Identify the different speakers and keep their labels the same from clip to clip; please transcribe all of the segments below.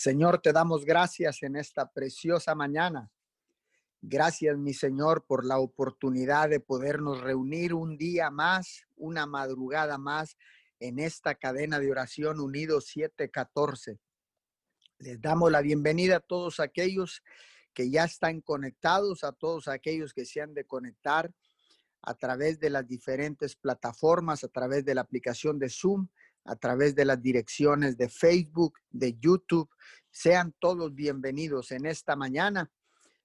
Speaker 1: Señor, te damos gracias en esta preciosa mañana. Gracias, mi Señor, por la oportunidad de podernos reunir un día más, una madrugada más en esta cadena de oración Unidos 714. Les damos la bienvenida a todos aquellos que ya están conectados, a todos aquellos que se han de conectar a través de las diferentes plataformas, a través de la aplicación de Zoom, a través de las direcciones de Facebook, de YouTube. Sean todos bienvenidos en esta mañana.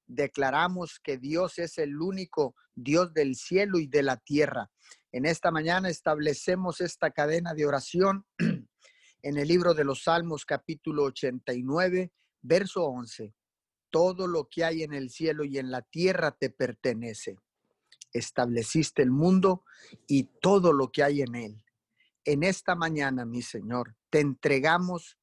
Speaker 1: Declaramos que Dios es el único Dios del cielo y de la tierra. En esta mañana establecemos esta cadena de oración en el libro de los Salmos capítulo 89, verso 11. Todo lo que hay en el cielo y en la tierra te pertenece. Estableciste el mundo y todo lo que hay en él en esta mañana, mi Señor, te entregamos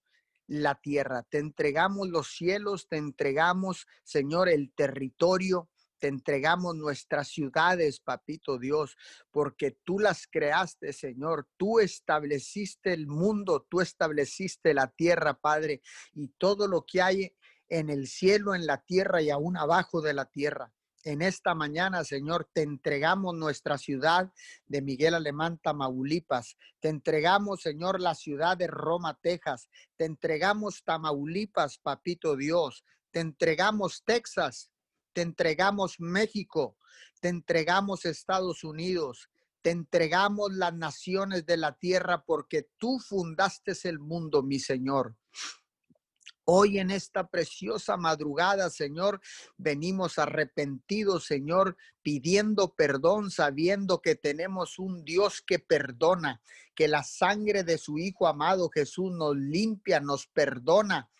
Speaker 1: la tierra, te entregamos los cielos, te entregamos, Señor, el territorio, te entregamos nuestras ciudades, papito Dios, porque tú las creaste, Señor. Tú estableciste el mundo, tú estableciste la tierra, Padre, y todo lo que hay en el cielo, en la tierra y aún abajo de la tierra en esta mañana, Señor, te entregamos nuestra ciudad de Miguel Alemán, Tamaulipas. Te entregamos, Señor, la ciudad de Roma, Texas. Te entregamos Tamaulipas, Papito Dios. Te entregamos Texas. Te entregamos México. Te entregamos Estados Unidos. Te entregamos las naciones de la tierra porque tú fundaste el mundo, mi Señor. Hoy en esta preciosa madrugada, Señor, venimos arrepentidos, Señor, pidiendo perdón, sabiendo que tenemos un Dios que perdona, que la sangre de su Hijo amado Jesús nos limpia, nos perdona.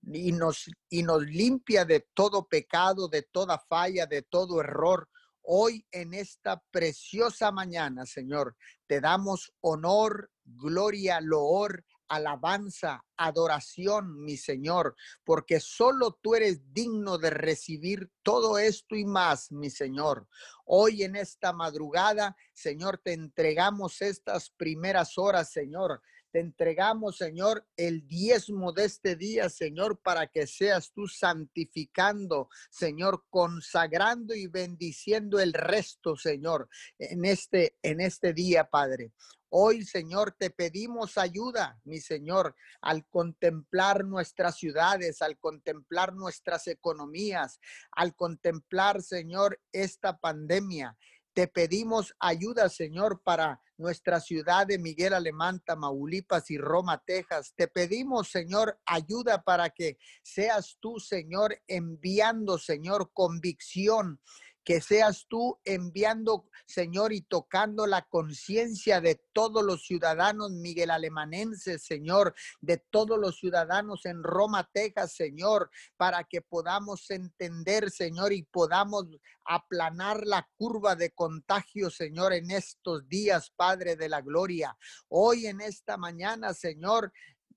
Speaker 1: Y nos, y nos limpia de todo pecado, de toda falla, de todo error. Hoy en esta preciosa mañana, Señor, te damos honor, gloria, loor, alabanza, adoración, mi Señor, porque solo tú eres digno de recibir todo esto y más, mi Señor. Hoy en esta madrugada, Señor, te entregamos estas primeras horas, Señor. Te entregamos, Señor, el diezmo de este día, Señor, para que seas tú santificando, Señor, consagrando y bendiciendo el resto, Señor, en este en este día, Padre. Hoy, Señor, te pedimos ayuda, mi Señor, al contemplar nuestras ciudades, al contemplar nuestras economías, al contemplar, Señor, esta pandemia. Te pedimos ayuda, Señor, para nuestra ciudad de Miguel Alemán, Tamaulipas y Roma, Texas. Te pedimos, Señor, ayuda para que seas tú, Señor, enviando, Señor, convicción que seas tú enviando, Señor, y tocando la conciencia de todos los ciudadanos Miguel Alemanenses, Señor, de todos los ciudadanos en Roma, Texas, Señor, para que podamos entender, Señor, y podamos aplanar la curva de contagio, Señor, en estos días, Padre de la Gloria. Hoy en esta mañana, Señor,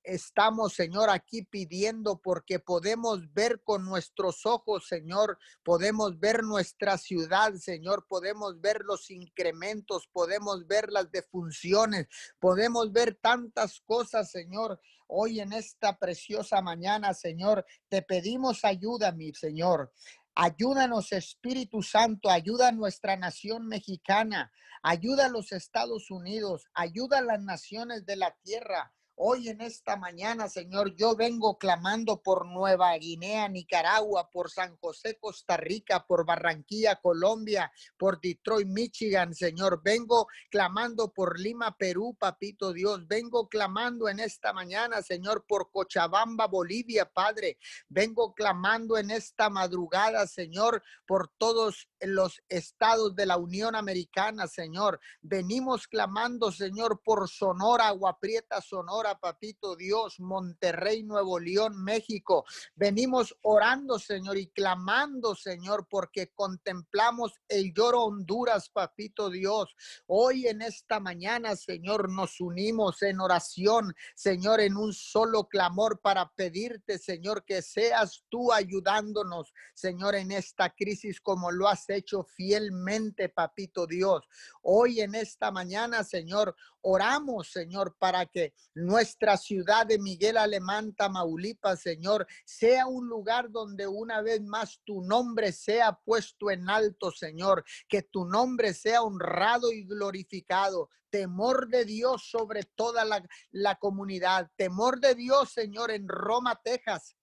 Speaker 1: estamos, Señor, aquí pidiendo porque podemos ver con nuestros ojos, Señor, podemos ver nuestra ciudad, Señor, podemos ver los incrementos, podemos ver las defunciones, podemos ver tantas cosas, Señor. Hoy en esta preciosa mañana, Señor, te pedimos ayuda, mi Señor. Ayúdanos, Espíritu Santo, ayuda a nuestra nación mexicana, ayuda a los Estados Unidos, ayuda a las naciones de la tierra. Hoy en esta mañana, Señor, yo vengo clamando por Nueva Guinea, Nicaragua, por San José, Costa Rica, por Barranquilla, Colombia, por Detroit, Michigan, Señor. Vengo clamando por Lima, Perú, Papito Dios. Vengo clamando en esta mañana, Señor, por Cochabamba, Bolivia, Padre. Vengo clamando en esta madrugada, Señor, por todos los estados de la Unión Americana, Señor. Venimos clamando, Señor, por Sonora, Agua Prieta, Sonora papito Dios, Monterrey, Nuevo León, México. Venimos orando, Señor, y clamando, Señor, porque contemplamos el lloro Honduras, papito Dios. Hoy en esta mañana, Señor, nos unimos en oración, Señor, en un solo clamor para pedirte, Señor, que seas tú ayudándonos, Señor, en esta crisis como lo has hecho fielmente, papito Dios. Hoy en esta mañana, Señor, oramos, Señor, para que nuestra ciudad de Miguel Alemán, Tamaulipas, Señor, sea un lugar donde una vez más tu nombre sea puesto en alto, Señor, que tu nombre sea honrado y glorificado. Temor de Dios sobre toda la, la, comunidad, temor de Dios, Señor, en Roma, Texas,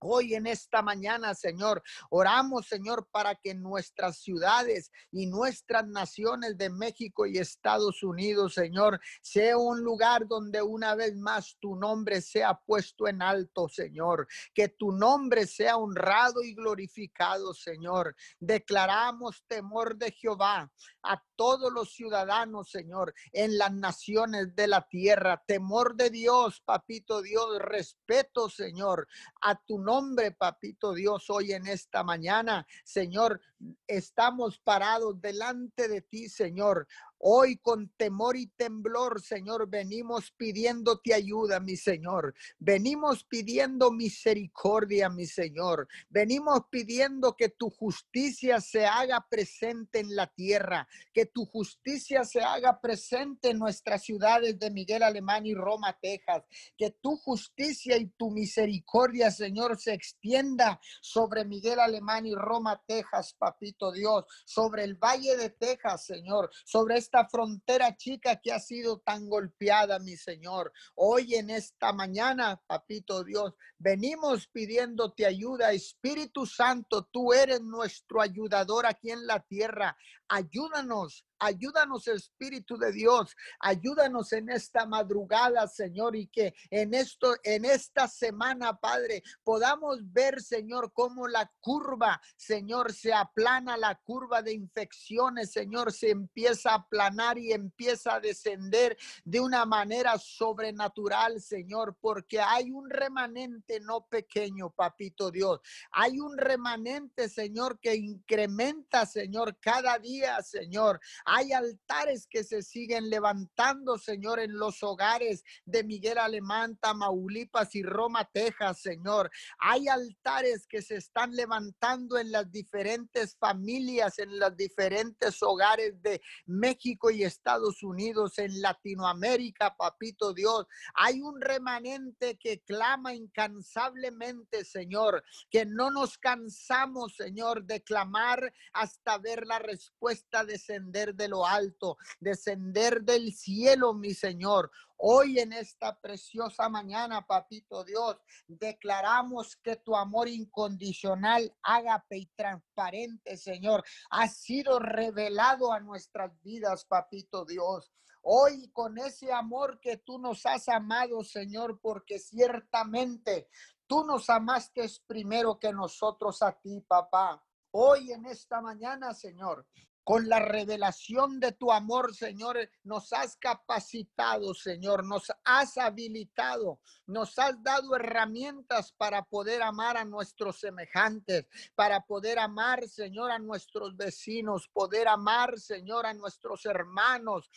Speaker 1: Hoy en esta mañana, Señor, oramos, Señor, para que nuestras ciudades y nuestras naciones de México y Estados Unidos, Señor, sea un lugar donde una vez más tu nombre sea puesto en alto, Señor. Que tu nombre sea honrado y glorificado, Señor. Declaramos temor de Jehová a todos los ciudadanos, Señor, en las naciones de la tierra. Temor de Dios, papito Dios, respeto, Señor, a tu nombre, papito Dios, hoy en esta mañana. Señor, estamos parados delante de ti, Señor. Hoy con temor y temblor, Señor, venimos pidiéndote ayuda, mi Señor. Venimos pidiendo misericordia, mi Señor. Venimos pidiendo que tu justicia se haga presente en la tierra, que tu justicia se haga presente en nuestras ciudades de Miguel Alemán y Roma, Texas. Que tu justicia y tu misericordia, Señor, se extienda sobre Miguel Alemán y Roma, Texas, papito Dios, sobre el Valle de Texas, Señor, sobre esta frontera chica que ha sido tan golpeada, mi Señor. Hoy en esta mañana, papito Dios, venimos pidiéndote ayuda. Espíritu Santo, tú eres nuestro ayudador aquí en la tierra. Ayúdanos Ayúdanos, Espíritu de Dios. Ayúdanos en esta madrugada, Señor, y que en esto, en esta semana, Padre, podamos ver, Señor, cómo la curva, Señor, se aplana la curva de infecciones, Señor, se empieza a aplanar y empieza a descender de una manera sobrenatural, Señor, porque hay un remanente no pequeño, papito Dios. Hay un remanente, Señor, que incrementa, Señor, cada día, Señor. Hay altares que se siguen levantando, Señor, en los hogares de Miguel Alemán, Tamaulipas y Roma, Texas, Señor. Hay altares que se están levantando en las diferentes familias, en los diferentes hogares de México y Estados Unidos, en Latinoamérica, papito Dios. Hay un remanente que clama incansablemente, Señor, que no nos cansamos, Señor, de clamar hasta ver la respuesta descender de lo alto, descender del cielo, mi Señor. Hoy en esta preciosa mañana, papito Dios, declaramos que tu amor incondicional, ágape y transparente, Señor, ha sido revelado a nuestras vidas, papito Dios. Hoy con ese amor que tú nos has amado, Señor, porque ciertamente tú nos amaste primero que nosotros a ti, papá. Hoy en esta mañana, Señor, con la revelación de tu amor, Señor, nos has capacitado, Señor, nos has habilitado, nos has dado herramientas para poder amar a nuestros semejantes, para poder amar, Señor, a nuestros vecinos, poder amar, Señor, a nuestros hermanos,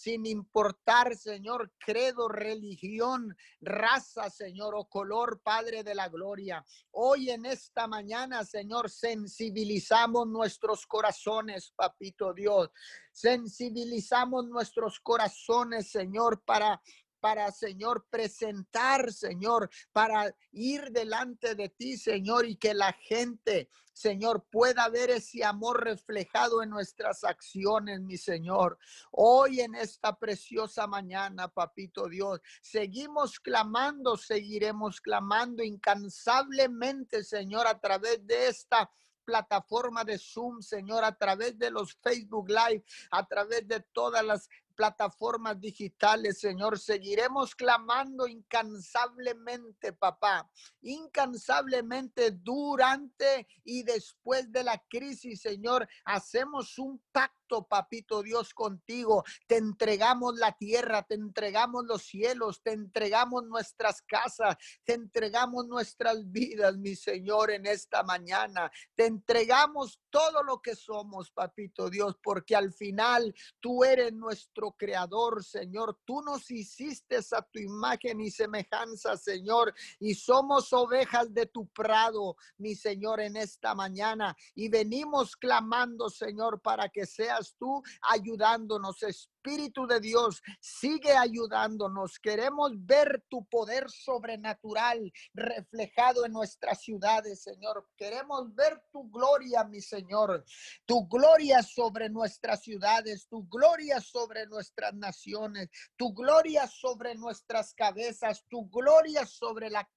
Speaker 1: sin importar, Señor, credo, religión, raza, Señor, o color, Padre de la Gloria. Hoy en esta mañana, Señor, sensibilizamos nuestros corazones, Papito Dios. Sensibilizamos nuestros corazones, Señor, para para, Señor, presentar, Señor, para ir delante de ti, Señor, y que la gente, Señor, pueda ver ese amor reflejado en nuestras acciones, mi Señor. Hoy en esta preciosa mañana, papito Dios, seguimos clamando, seguiremos clamando incansablemente, Señor, a través de esta plataforma de Zoom, Señor, a través de los Facebook Live, a través de todas las plataformas digitales, Señor. Seguiremos clamando incansablemente, papá, incansablemente durante y después de la crisis, Señor. Hacemos un pacto papito Dios, contigo. Te entregamos la tierra, te entregamos los cielos, te entregamos nuestras casas, te entregamos nuestras vidas, mi Señor, en esta mañana. Te entregamos todo lo que somos, papito Dios, porque al final tú eres nuestro creador, Señor. Tú nos hiciste a tu imagen y semejanza, Señor, y somos ovejas de tu prado, mi Señor, en esta mañana. Y venimos clamando, Señor, para que seas tú ayudándonos, de Dios, sigue ayudándonos. Queremos ver tu poder sobrenatural reflejado en nuestras ciudades, Señor. Queremos ver tu gloria, mi Señor. Tu gloria sobre nuestras ciudades, tu gloria sobre nuestras naciones, tu gloria sobre nuestras cabezas, tu gloria sobre la,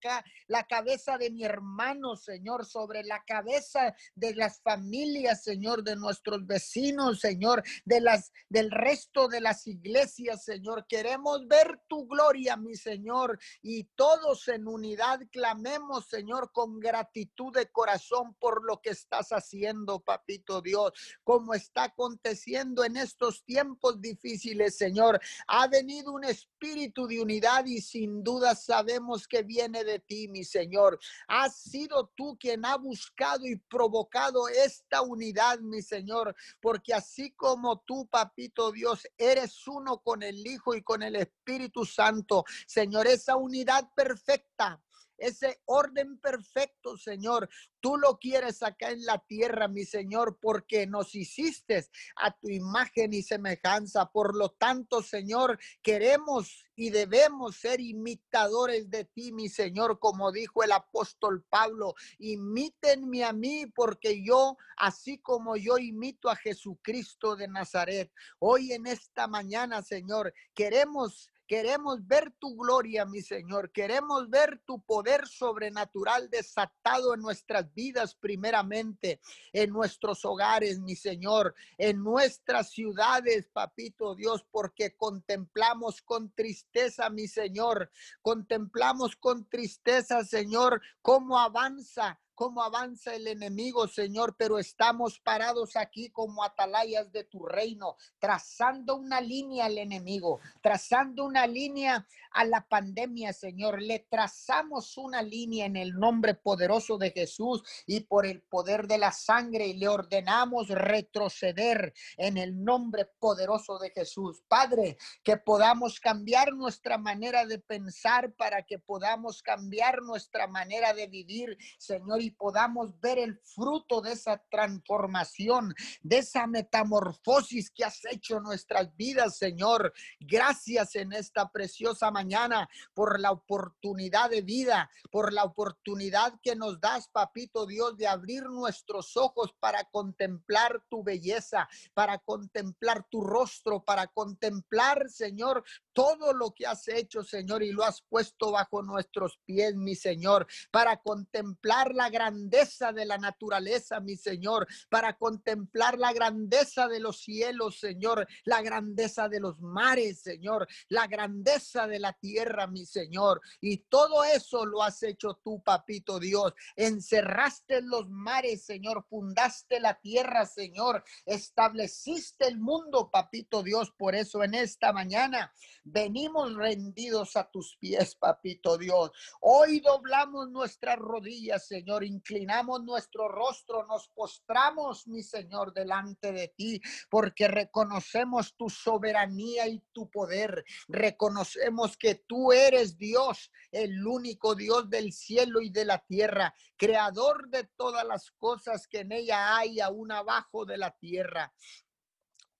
Speaker 1: la cabeza de mi hermano, Señor, sobre la cabeza de las familias, Señor, de nuestros vecinos, Señor, de las del resto de las iglesias, Señor. Queremos ver tu gloria, mi Señor, y todos en unidad clamemos, Señor, con gratitud de corazón por lo que estás haciendo, papito Dios, como está aconteciendo en estos tiempos difíciles, Señor. Ha venido un espíritu de unidad y sin duda sabemos que viene de ti, mi Señor. Has sido tú quien ha buscado y provocado esta unidad, mi Señor, porque así como tú, papito Dios, eres uno con el Hijo y con el Espíritu Santo. Señor, esa unidad perfecta ese orden perfecto, Señor. Tú lo quieres acá en la tierra, mi Señor, porque nos hiciste a tu imagen y semejanza. Por lo tanto, Señor, queremos y debemos ser imitadores de ti, mi Señor, como dijo el apóstol Pablo. Imítenme a mí, porque yo, así como yo imito a Jesucristo de Nazaret, hoy en esta mañana, Señor, queremos Queremos ver tu gloria, mi Señor. Queremos ver tu poder sobrenatural desatado en nuestras vidas primeramente, en nuestros hogares, mi Señor, en nuestras ciudades, papito Dios, porque contemplamos con tristeza, mi Señor. Contemplamos con tristeza, Señor, cómo avanza cómo avanza el enemigo, Señor, pero estamos parados aquí como atalayas de tu reino, trazando una línea al enemigo, trazando una línea a la pandemia, Señor. Le trazamos una línea en el nombre poderoso de Jesús y por el poder de la sangre y le ordenamos retroceder en el nombre poderoso de Jesús. Padre, que podamos cambiar nuestra manera de pensar para que podamos cambiar nuestra manera de vivir, Señor y podamos ver el fruto de esa transformación, de esa metamorfosis que has hecho en nuestras vidas, Señor. Gracias en esta preciosa mañana por la oportunidad de vida, por la oportunidad que nos das, papito Dios, de abrir nuestros ojos para contemplar tu belleza, para contemplar tu rostro, para contemplar, Señor, todo lo que has hecho, Señor, y lo has puesto bajo nuestros pies, mi Señor, para contemplar la grandeza de la naturaleza, mi Señor, para contemplar la grandeza de los cielos, Señor, la grandeza de los mares, Señor, la grandeza de la tierra, mi Señor. Y todo eso lo has hecho tú, papito Dios. Encerraste los mares, Señor, fundaste la tierra, Señor, estableciste el mundo, papito Dios. Por eso en esta mañana Venimos rendidos a tus pies, papito Dios. Hoy doblamos nuestras rodillas, Señor, inclinamos nuestro rostro, nos postramos, mi Señor, delante de ti, porque reconocemos tu soberanía y tu poder. Reconocemos que tú eres Dios, el único Dios del cielo y de la tierra, creador de todas las cosas que en ella hay, aún abajo de la tierra.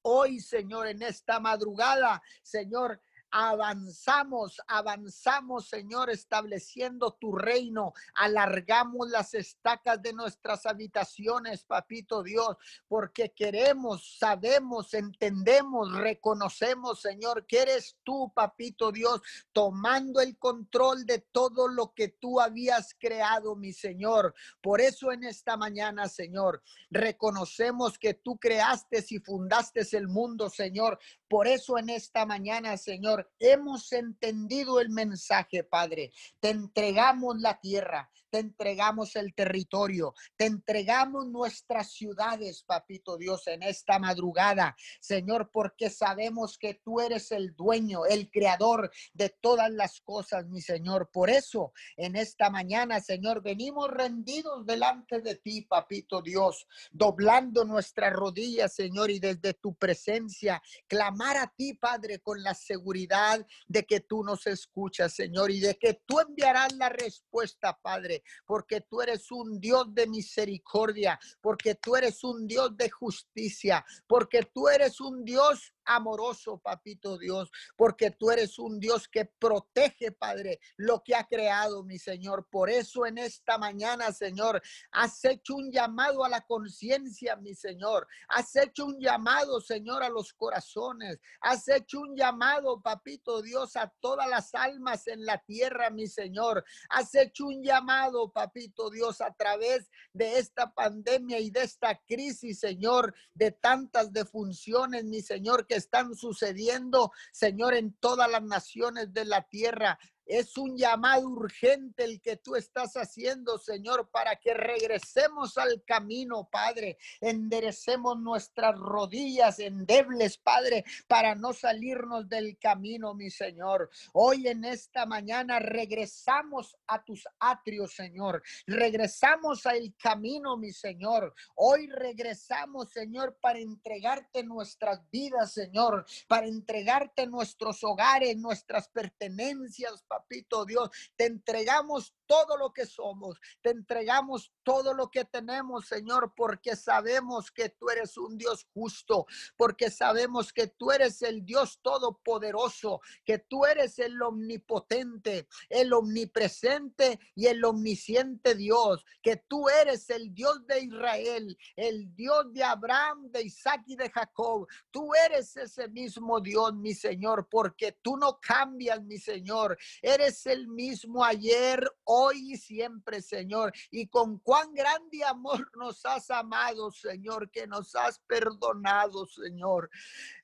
Speaker 1: Hoy, Señor, en esta madrugada, Señor, avanzamos, avanzamos, Señor, estableciendo tu reino, alargamos las estacas de nuestras habitaciones, papito Dios, porque queremos, sabemos, entendemos, reconocemos, Señor, que eres tú, papito Dios, tomando el control de todo lo que tú habías creado, mi Señor. Por eso en esta mañana, Señor, reconocemos que tú creaste y fundaste el mundo, Señor. Por eso en esta mañana, Señor, hemos entendido el mensaje, Padre. Te entregamos la tierra, te entregamos el territorio, te entregamos nuestras ciudades, papito Dios, en esta madrugada, Señor, porque sabemos que tú eres el dueño, el creador de todas las cosas, mi Señor. Por eso, en esta mañana, Señor, venimos rendidos delante de ti, papito Dios, doblando nuestras rodillas, Señor, y desde tu presencia, clamar a ti, Padre, con la seguridad de que tú nos escuchas, Señor, y de que tú enviarás la respuesta, Padre, porque tú eres un Dios de misericordia, porque tú eres un Dios de justicia, porque tú eres un Dios amoroso, papito Dios, porque tú eres un Dios que protege, Padre, lo que ha creado, mi Señor. Por eso en esta mañana, Señor, has hecho un llamado a la conciencia, mi Señor. Has hecho un llamado, Señor, a los corazones. Has hecho un llamado, papito Dios, a todas las almas en la tierra, mi Señor. Has hecho un llamado, papito Dios, a través de esta pandemia y de esta crisis, Señor, de tantas defunciones, mi Señor, que están sucediendo, Señor, en todas las naciones de la tierra. Es un llamado urgente el que tú estás haciendo, Señor, para que regresemos al camino, Padre. Enderecemos nuestras rodillas endebles, Padre, para no salirnos del camino, mi Señor. Hoy en esta mañana regresamos a tus atrios, Señor. Regresamos al camino, mi Señor. Hoy regresamos, Señor, para entregarte nuestras vidas, Señor, para entregarte nuestros hogares, nuestras pertenencias, papito Dios. Te entregamos todo lo que somos, te entregamos todo lo que tenemos, Señor, porque sabemos que tú eres un Dios justo, porque sabemos que tú eres el Dios todopoderoso, que tú eres el omnipotente, el omnipresente y el omnisciente Dios, que tú eres el Dios de Israel, el Dios de Abraham, de Isaac y de Jacob. Tú eres ese mismo Dios, mi Señor, porque tú no cambias, mi Señor. Eres el mismo ayer, hoy y siempre, Señor. Y con cuán grande amor nos has amado, Señor, que nos has perdonado, Señor.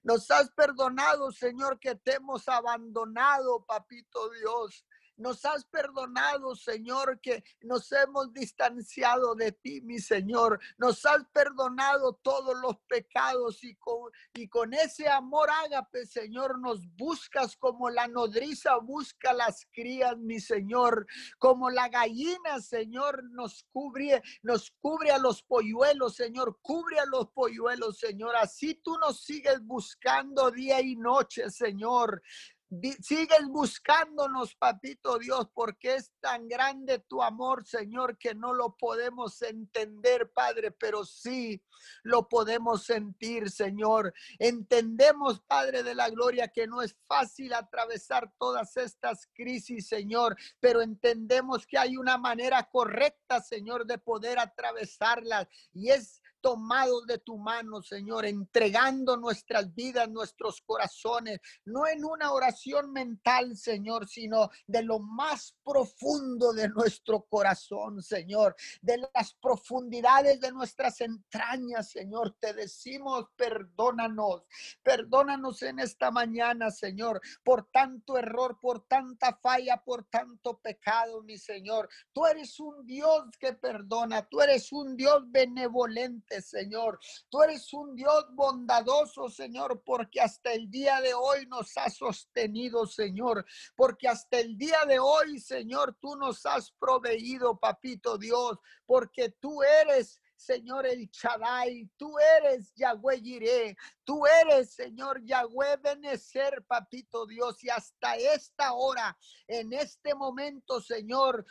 Speaker 1: Nos has perdonado, Señor, que te hemos abandonado, papito Dios. Nos has perdonado, Señor, que nos hemos distanciado de ti, mi Señor. Nos has perdonado todos los pecados y con, ese amor ágape, Señor, nos buscas como la nodriza busca las crías, mi Señor. Como la gallina, Señor, nos cubre, nos cubre a los polluelos, Señor. Cubre a los polluelos, Señor. Así tú nos sigues buscando día y noche, Señor. Sigues buscándonos, papito Dios, porque es tan grande tu amor, Señor, que no lo podemos entender, Padre, pero sí lo podemos sentir, Señor. Entendemos, Padre de la Gloria, que no es fácil atravesar todas estas crisis, Señor, pero entendemos que hay una manera correcta, Señor, de poder atravesarlas y es tomados de tu mano, Señor, entregando nuestras vidas, nuestros corazones, no en una oración mental, Señor, sino de lo más profundo de nuestro corazón, Señor, de las profundidades de nuestras entrañas, Señor. Te decimos, perdónanos, perdónanos en esta mañana, Señor, por tanto error, por tanta falla, por tanto pecado, mi Señor. Tú eres un Dios que perdona, tú eres un Dios benevolente Señor. Tú eres un Dios bondadoso, Señor, porque hasta el día de hoy nos has sostenido, Señor. Porque hasta el día de hoy, Señor, tú nos has proveído, papito Dios, porque tú eres Señor el Chadai, tú eres Yahweh Jireh, tú eres Señor Yahweh Benecer, papito Dios, y hasta esta hora, en este momento, Señor,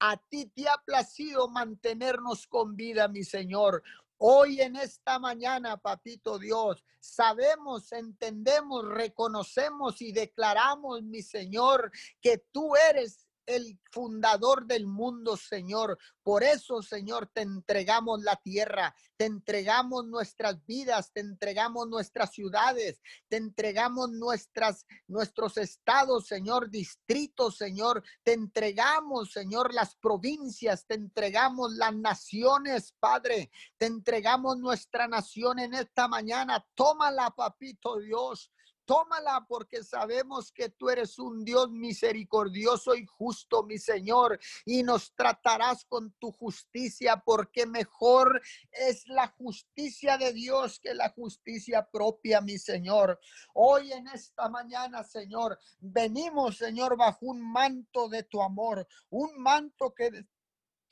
Speaker 1: a ti te ha placido mantenernos con vida, mi Señor. Hoy en esta mañana, papito Dios, sabemos, entendemos, reconocemos y declaramos, mi Señor, que tú eres el fundador del mundo, Señor. Por eso, Señor, te entregamos la tierra, te entregamos nuestras vidas, te entregamos nuestras ciudades, te entregamos nuestras, nuestros estados, Señor, distritos, Señor. Te entregamos, Señor, las provincias, te entregamos las naciones, Padre. Te entregamos nuestra nación en esta mañana. Tómala, papito Dios. Tómala porque sabemos que tú eres un Dios misericordioso y justo, mi Señor, y nos tratarás con tu justicia porque mejor es la justicia de Dios que la justicia propia, mi Señor. Hoy en esta mañana, Señor, venimos, Señor, bajo un manto de tu amor, un manto que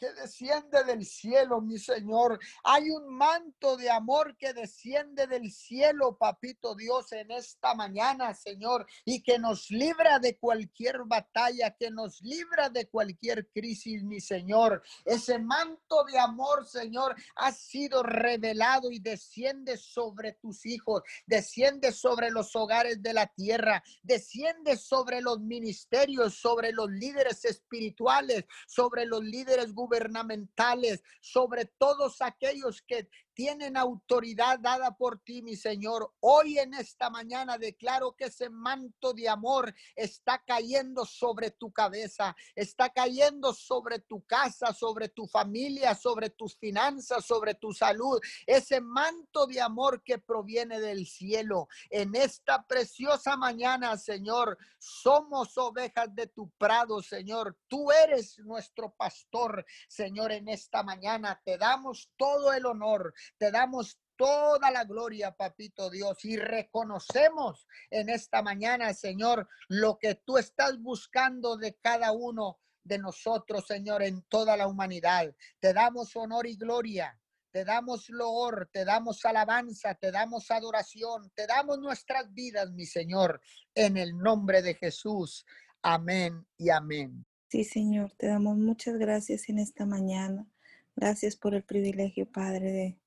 Speaker 1: que desciende del cielo, mi Señor. Hay un manto de amor que desciende del cielo, papito Dios, en esta mañana, Señor, y que nos libra de cualquier batalla, que nos libra de cualquier crisis, mi Señor. Ese manto de amor, Señor, ha sido revelado y desciende sobre tus hijos, desciende sobre los hogares de la tierra, desciende sobre los ministerios, sobre los líderes espirituales, sobre los líderes gubernamentales gubernamentales, sobre todos aquellos que tienen autoridad dada por ti, mi Señor. Hoy en esta mañana declaro que ese manto de amor está cayendo sobre tu cabeza, está cayendo sobre tu casa, sobre tu familia, sobre tus finanzas, sobre tu salud. Ese manto de amor que proviene del cielo. En esta preciosa mañana, Señor, somos ovejas de tu prado, Señor. Tú eres nuestro pastor, Señor, en esta mañana. Te damos todo el honor, te damos toda la gloria, papito Dios, y reconocemos en esta mañana, Señor, lo que tú estás buscando de cada uno de nosotros, Señor, en toda la humanidad. Te damos honor y gloria. Te damos loor, te damos alabanza, te damos adoración, te damos nuestras vidas, mi Señor, en el nombre de Jesús. Amén y amén.
Speaker 2: Sí, Señor, te damos muchas gracias en esta mañana. Gracias por el privilegio, Padre, de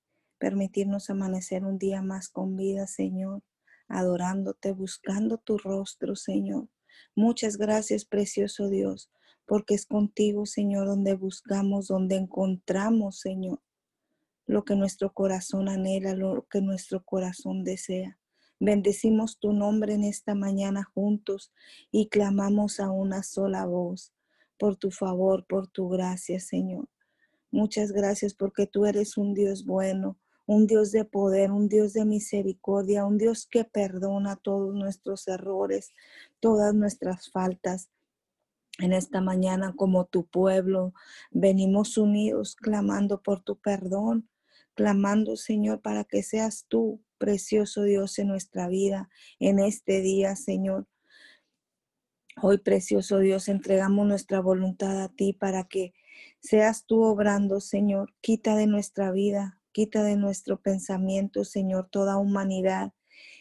Speaker 2: permitirnos amanecer un día más con vida, Señor, adorándote, buscando tu rostro, Señor. Muchas gracias, precioso Dios, porque es contigo, Señor, donde buscamos, donde encontramos, Señor, lo que nuestro corazón anhela, lo que nuestro corazón desea. Bendecimos tu nombre en esta mañana juntos y clamamos a una sola voz por tu favor, por tu gracia, Señor. Muchas gracias porque tú eres un Dios bueno, un Dios de poder, un Dios de misericordia, un Dios que perdona todos nuestros errores, todas nuestras faltas. En esta mañana, como tu pueblo, venimos unidos clamando por tu perdón, clamando, Señor, para que seas tú, precioso Dios, en nuestra vida, en este día, Señor. Hoy, precioso Dios, entregamos nuestra voluntad a ti para que seas tú obrando, Señor. Quita de nuestra vida Quita de nuestro pensamiento, Señor, toda humanidad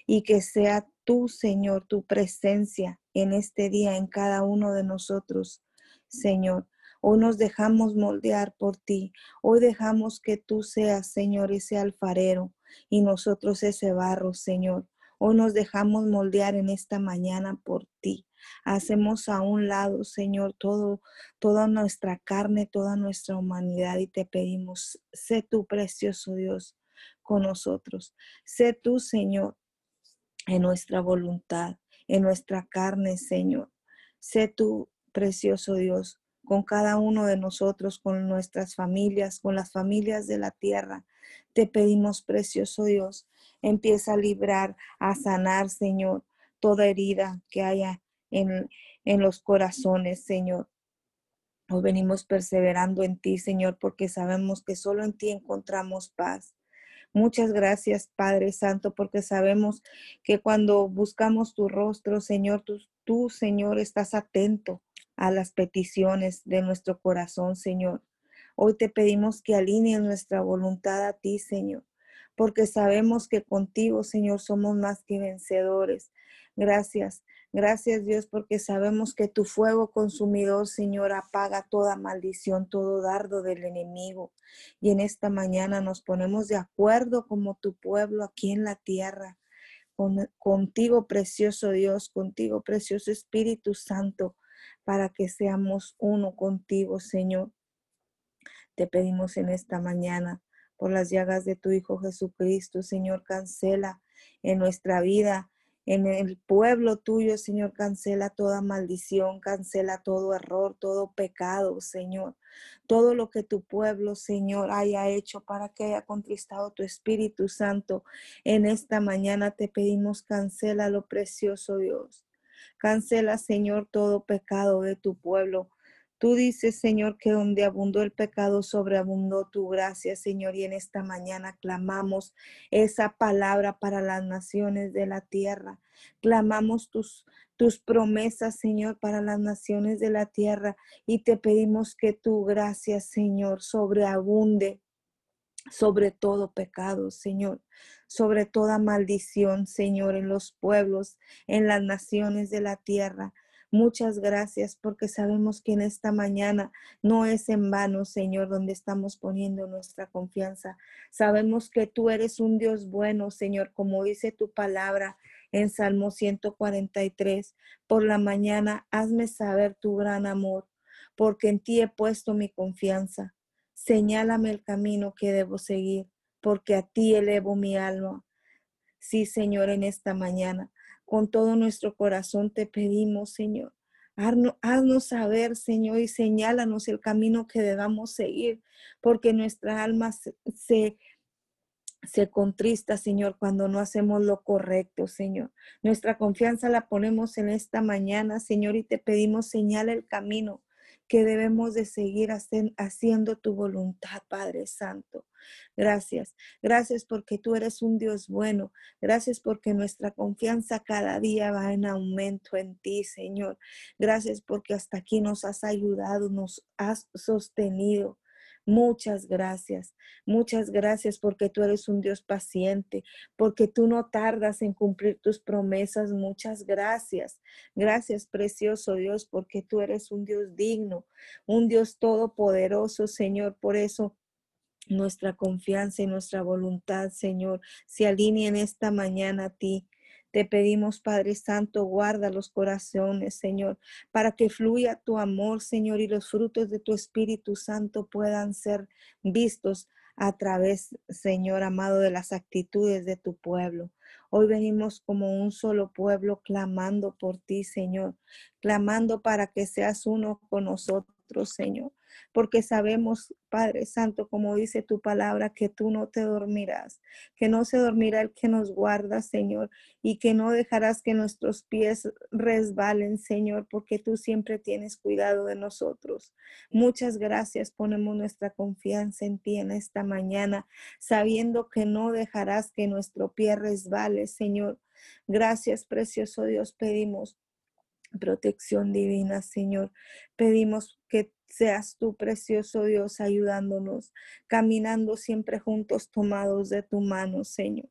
Speaker 2: y que sea tú, Señor, tu presencia en este día en cada uno de nosotros, Señor. Hoy nos dejamos moldear por ti. Hoy dejamos que tú seas, Señor, ese alfarero y nosotros ese barro, Señor. Hoy nos dejamos moldear en esta mañana por ti. Hacemos a un lado, Señor, todo, toda nuestra carne, toda nuestra humanidad y te pedimos, sé tú, precioso Dios, con nosotros. Sé tú, Señor, en nuestra voluntad, en nuestra carne, Señor. Sé tú, precioso Dios, con cada uno de nosotros, con nuestras familias, con las familias de la tierra. Te pedimos, precioso Dios, empieza a librar, a sanar, Señor, toda herida que haya en, en los corazones, Señor. Hoy venimos perseverando en ti, Señor, porque sabemos que solo en ti encontramos paz. Muchas gracias, Padre Santo, porque sabemos que cuando buscamos tu rostro, Señor, tú, tú, Señor, estás atento a las peticiones de nuestro corazón, Señor. Hoy te pedimos que alineen nuestra voluntad a ti, Señor, porque sabemos que contigo, Señor, somos más que vencedores. Gracias. Gracias Dios porque sabemos que tu fuego consumidor, Señor, apaga toda maldición, todo dardo del enemigo. Y en esta mañana nos ponemos de acuerdo como tu pueblo aquí en la tierra. contigo, precioso Dios, contigo, precioso Espíritu Santo, para que seamos uno contigo, Señor. Te pedimos en esta mañana por las llagas de tu Hijo Jesucristo, Señor, cancela en nuestra vida en el pueblo tuyo, Señor, cancela toda maldición, cancela todo error, todo pecado, Señor. Todo lo que tu pueblo, Señor, haya hecho para que haya contristado tu Espíritu Santo. En esta mañana te pedimos, cancela lo precioso, Dios. Cancela, Señor, todo pecado de tu pueblo. Tú dices, Señor, que donde abundó el pecado, sobreabundó tu gracia, Señor, y en esta mañana clamamos esa palabra para las naciones de la tierra. Clamamos tu tus promesas, Señor, para las naciones de la tierra. Y te pedimos que tu gracia, Señor, sobreabunde sobre todo pecado, Señor, sobre toda maldición, Señor, en los pueblos, en las naciones de la tierra. Muchas gracias porque sabemos que en esta mañana no es en vano, Señor, donde estamos poniendo nuestra confianza. Sabemos que tú eres un Dios bueno, Señor, como dice tu palabra en Salmo 143. Por la mañana hazme saber tu gran amor, porque en ti he puesto mi confianza. Señálame el camino que debo seguir, porque a ti elevo mi alma. Sí, Señor, en esta mañana, con todo nuestro corazón te pedimos, Señor. Haznos saber, Señor, y señálanos el camino que debamos seguir, porque nuestra alma se, se, contrista, Señor, cuando no hacemos lo correcto, Señor. Nuestra confianza la ponemos en esta mañana, Señor, y te pedimos señala el camino que debemos de seguir haciendo tu voluntad, Padre Santo. Gracias. Gracias porque tú eres un Dios bueno. Gracias porque nuestra confianza cada día va en aumento en ti, Señor. Gracias porque hasta aquí nos has ayudado, nos has sostenido. Muchas gracias, muchas gracias porque tú eres un Dios paciente, porque tú no tardas en cumplir tus promesas. Muchas gracias. Gracias, precioso Dios, porque tú eres un Dios digno, un Dios todopoderoso, Señor. Por eso nuestra confianza y nuestra voluntad, Señor, se alineen esta mañana a ti. Te pedimos, Padre Santo, guarda los corazones, Señor, para que fluya tu amor, Señor, y los frutos de tu Espíritu Santo puedan ser vistos a través, Señor amado, de las actitudes de tu pueblo. Hoy venimos como un solo pueblo clamando por ti, Señor, clamando para que seas uno con nosotros, Señor porque sabemos, Padre Santo, como dice tu palabra, que tú no te dormirás, que no se dormirá el que nos guarda, Señor, y que no dejarás que nuestros pies resbalen, Señor, porque tú siempre tienes cuidado de nosotros. Muchas gracias, ponemos nuestra confianza en ti en esta mañana, sabiendo que no dejarás que nuestro pie resbale, Señor. Gracias, precioso Dios, pedimos protección divina, Señor. Pedimos que seas tú, precioso Dios, ayudándonos, caminando siempre juntos, tomados de tu mano, Señor.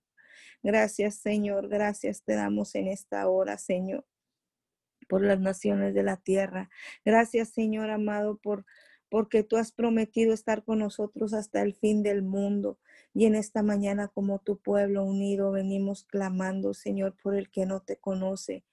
Speaker 2: Gracias, Señor. Gracias te damos en esta hora, Señor, por las naciones de la tierra. Gracias, Señor amado, por porque tú has prometido estar con nosotros hasta el fin del mundo. Y en esta mañana, como tu pueblo unido, venimos clamando, Señor, por el que no te conoce.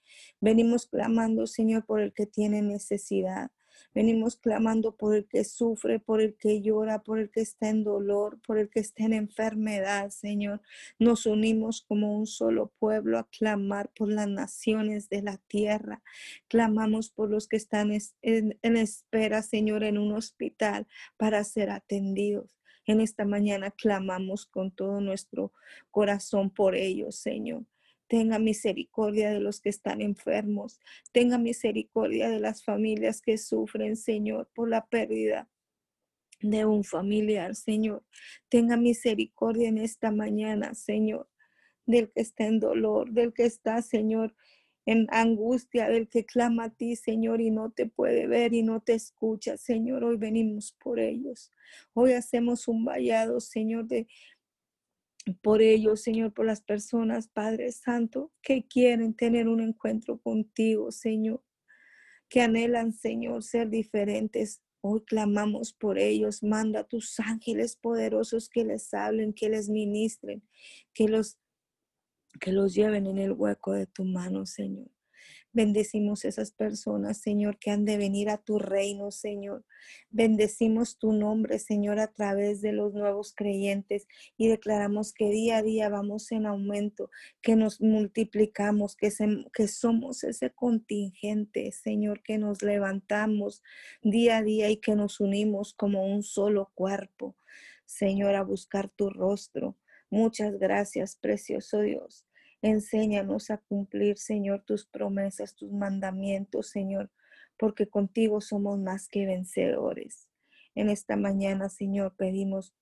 Speaker 2: Venimos clamando, Señor, por el que tiene necesidad. Venimos clamando por el que sufre, por el que llora, por el que está en dolor, por el que está en enfermedad, Señor. Nos unimos como un solo pueblo a clamar por las naciones de la tierra. Clamamos por los que están en, espera, Señor, en un hospital para ser atendidos. En esta mañana clamamos con todo nuestro corazón por ellos, Señor. Tenga misericordia de los que están enfermos. Tenga misericordia de las familias que sufren, Señor, por la pérdida de un familiar, Señor. Tenga misericordia en esta mañana, Señor, del que está en dolor, del que está, Señor, en angustia, del que clama a ti, Señor, y no te puede ver y no te escucha, Señor. Hoy venimos por ellos. Hoy hacemos un vallado, Señor, de por ellos, Señor, por las personas, Padre Santo, que quieren tener un encuentro contigo, Señor, que anhelan, Señor, ser diferentes. Hoy clamamos por ellos. Manda a tus ángeles poderosos que les hablen, que les ministren, que los, que los lleven en el hueco de tu mano, Señor. Bendecimos esas personas, Señor, que han de venir a tu reino, Señor. Bendecimos tu nombre, Señor, a través de los nuevos creyentes y declaramos que día a día vamos en aumento, que nos multiplicamos, que, que somos ese contingente, Señor, que nos levantamos día a día y que nos unimos como un solo cuerpo, Señor, a buscar tu rostro. Muchas gracias, precioso Dios. Enséñanos a cumplir, Señor, tus promesas, tus mandamientos, Señor, porque contigo somos más que vencedores. En esta mañana, Señor, pedimos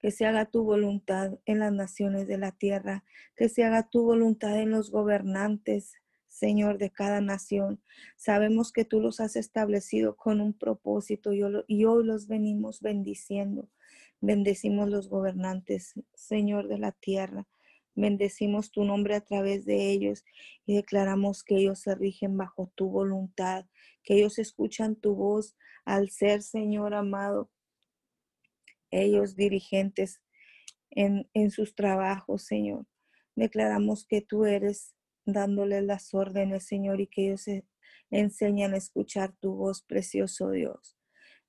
Speaker 2: que se haga tu voluntad en las naciones de la tierra, que se haga tu voluntad en los gobernantes, Señor, de cada nación. Sabemos que tú los has establecido con un propósito y hoy los venimos bendiciendo. Bendecimos los gobernantes, Señor de la tierra. Bendecimos tu nombre a través de ellos y declaramos que ellos se rigen bajo tu voluntad, que ellos escuchan tu voz al ser, Señor amado, ellos dirigentes en, en sus trabajos, Señor. Declaramos que tú eres dándoles las órdenes, Señor, y que ellos se enseñan a escuchar tu voz, precioso Dios.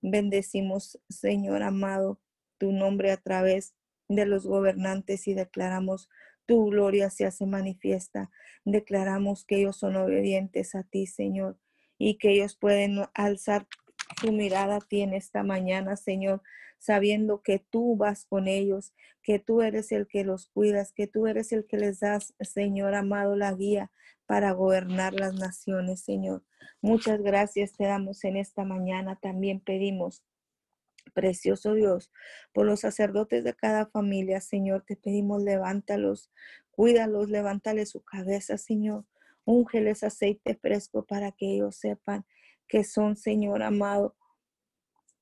Speaker 2: Bendecimos, Señor amado, tu nombre a través de los gobernantes y declaramos tu gloria se hace manifiesta. Declaramos que ellos son obedientes a ti, Señor, y que ellos pueden alzar su mirada a ti en esta mañana, Señor, sabiendo que tú vas con ellos, que tú eres el que los cuidas, que tú eres el que les das, Señor amado, la guía para gobernar las naciones, Señor. Muchas gracias te damos en esta mañana. También pedimos Precioso Dios, por los sacerdotes de cada familia, Señor, te pedimos, levántalos, cuídalos, levántale su cabeza, Señor. Úngeles aceite fresco para que ellos sepan que son, Señor amado,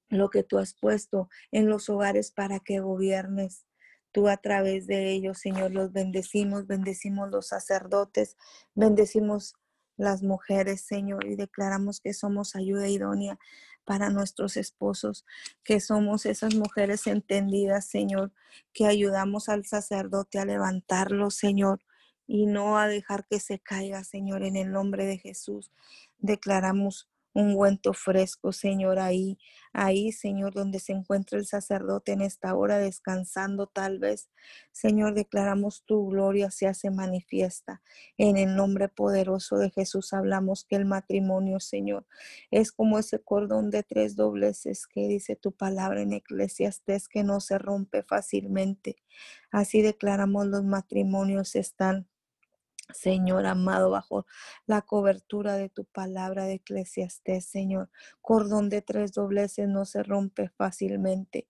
Speaker 2: lo que tú has puesto en los hogares para que gobiernes. Tú a través de ellos, Señor, los bendecimos, bendecimos los sacerdotes, bendecimos las mujeres, Señor, y declaramos que somos ayuda idónea para nuestros esposos, que somos esas mujeres entendidas, Señor, que ayudamos al sacerdote a levantarlo, Señor, y no a dejar que se caiga, Señor, en el nombre de Jesús. Declaramos ungüento fresco, Señor, ahí, ahí, Señor, donde se encuentra el sacerdote en esta hora descansando tal vez. Señor, declaramos tu gloria se hace manifiesta. En el nombre poderoso de Jesús hablamos que el matrimonio, Señor, es como ese cordón de tres dobleces que dice tu palabra en Eclesiastes que no se rompe fácilmente. Así declaramos los matrimonios están Señor amado, bajo la cobertura de tu palabra de Eclesiastés, Señor. Cordón de tres dobleces no se rompe fácilmente.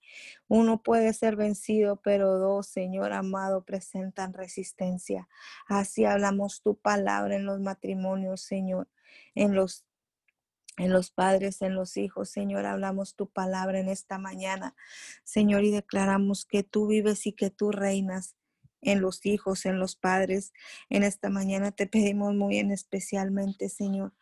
Speaker 2: Uno puede ser vencido, pero dos, Señor amado, presentan resistencia. Así hablamos tu palabra en los matrimonios, Señor, en los en los padres, en los hijos. Señor, hablamos tu palabra en esta mañana, Señor, y declaramos que tú vives y que tú reinas en los hijos, en los padres. En esta mañana te pedimos muy en especialmente, Señor.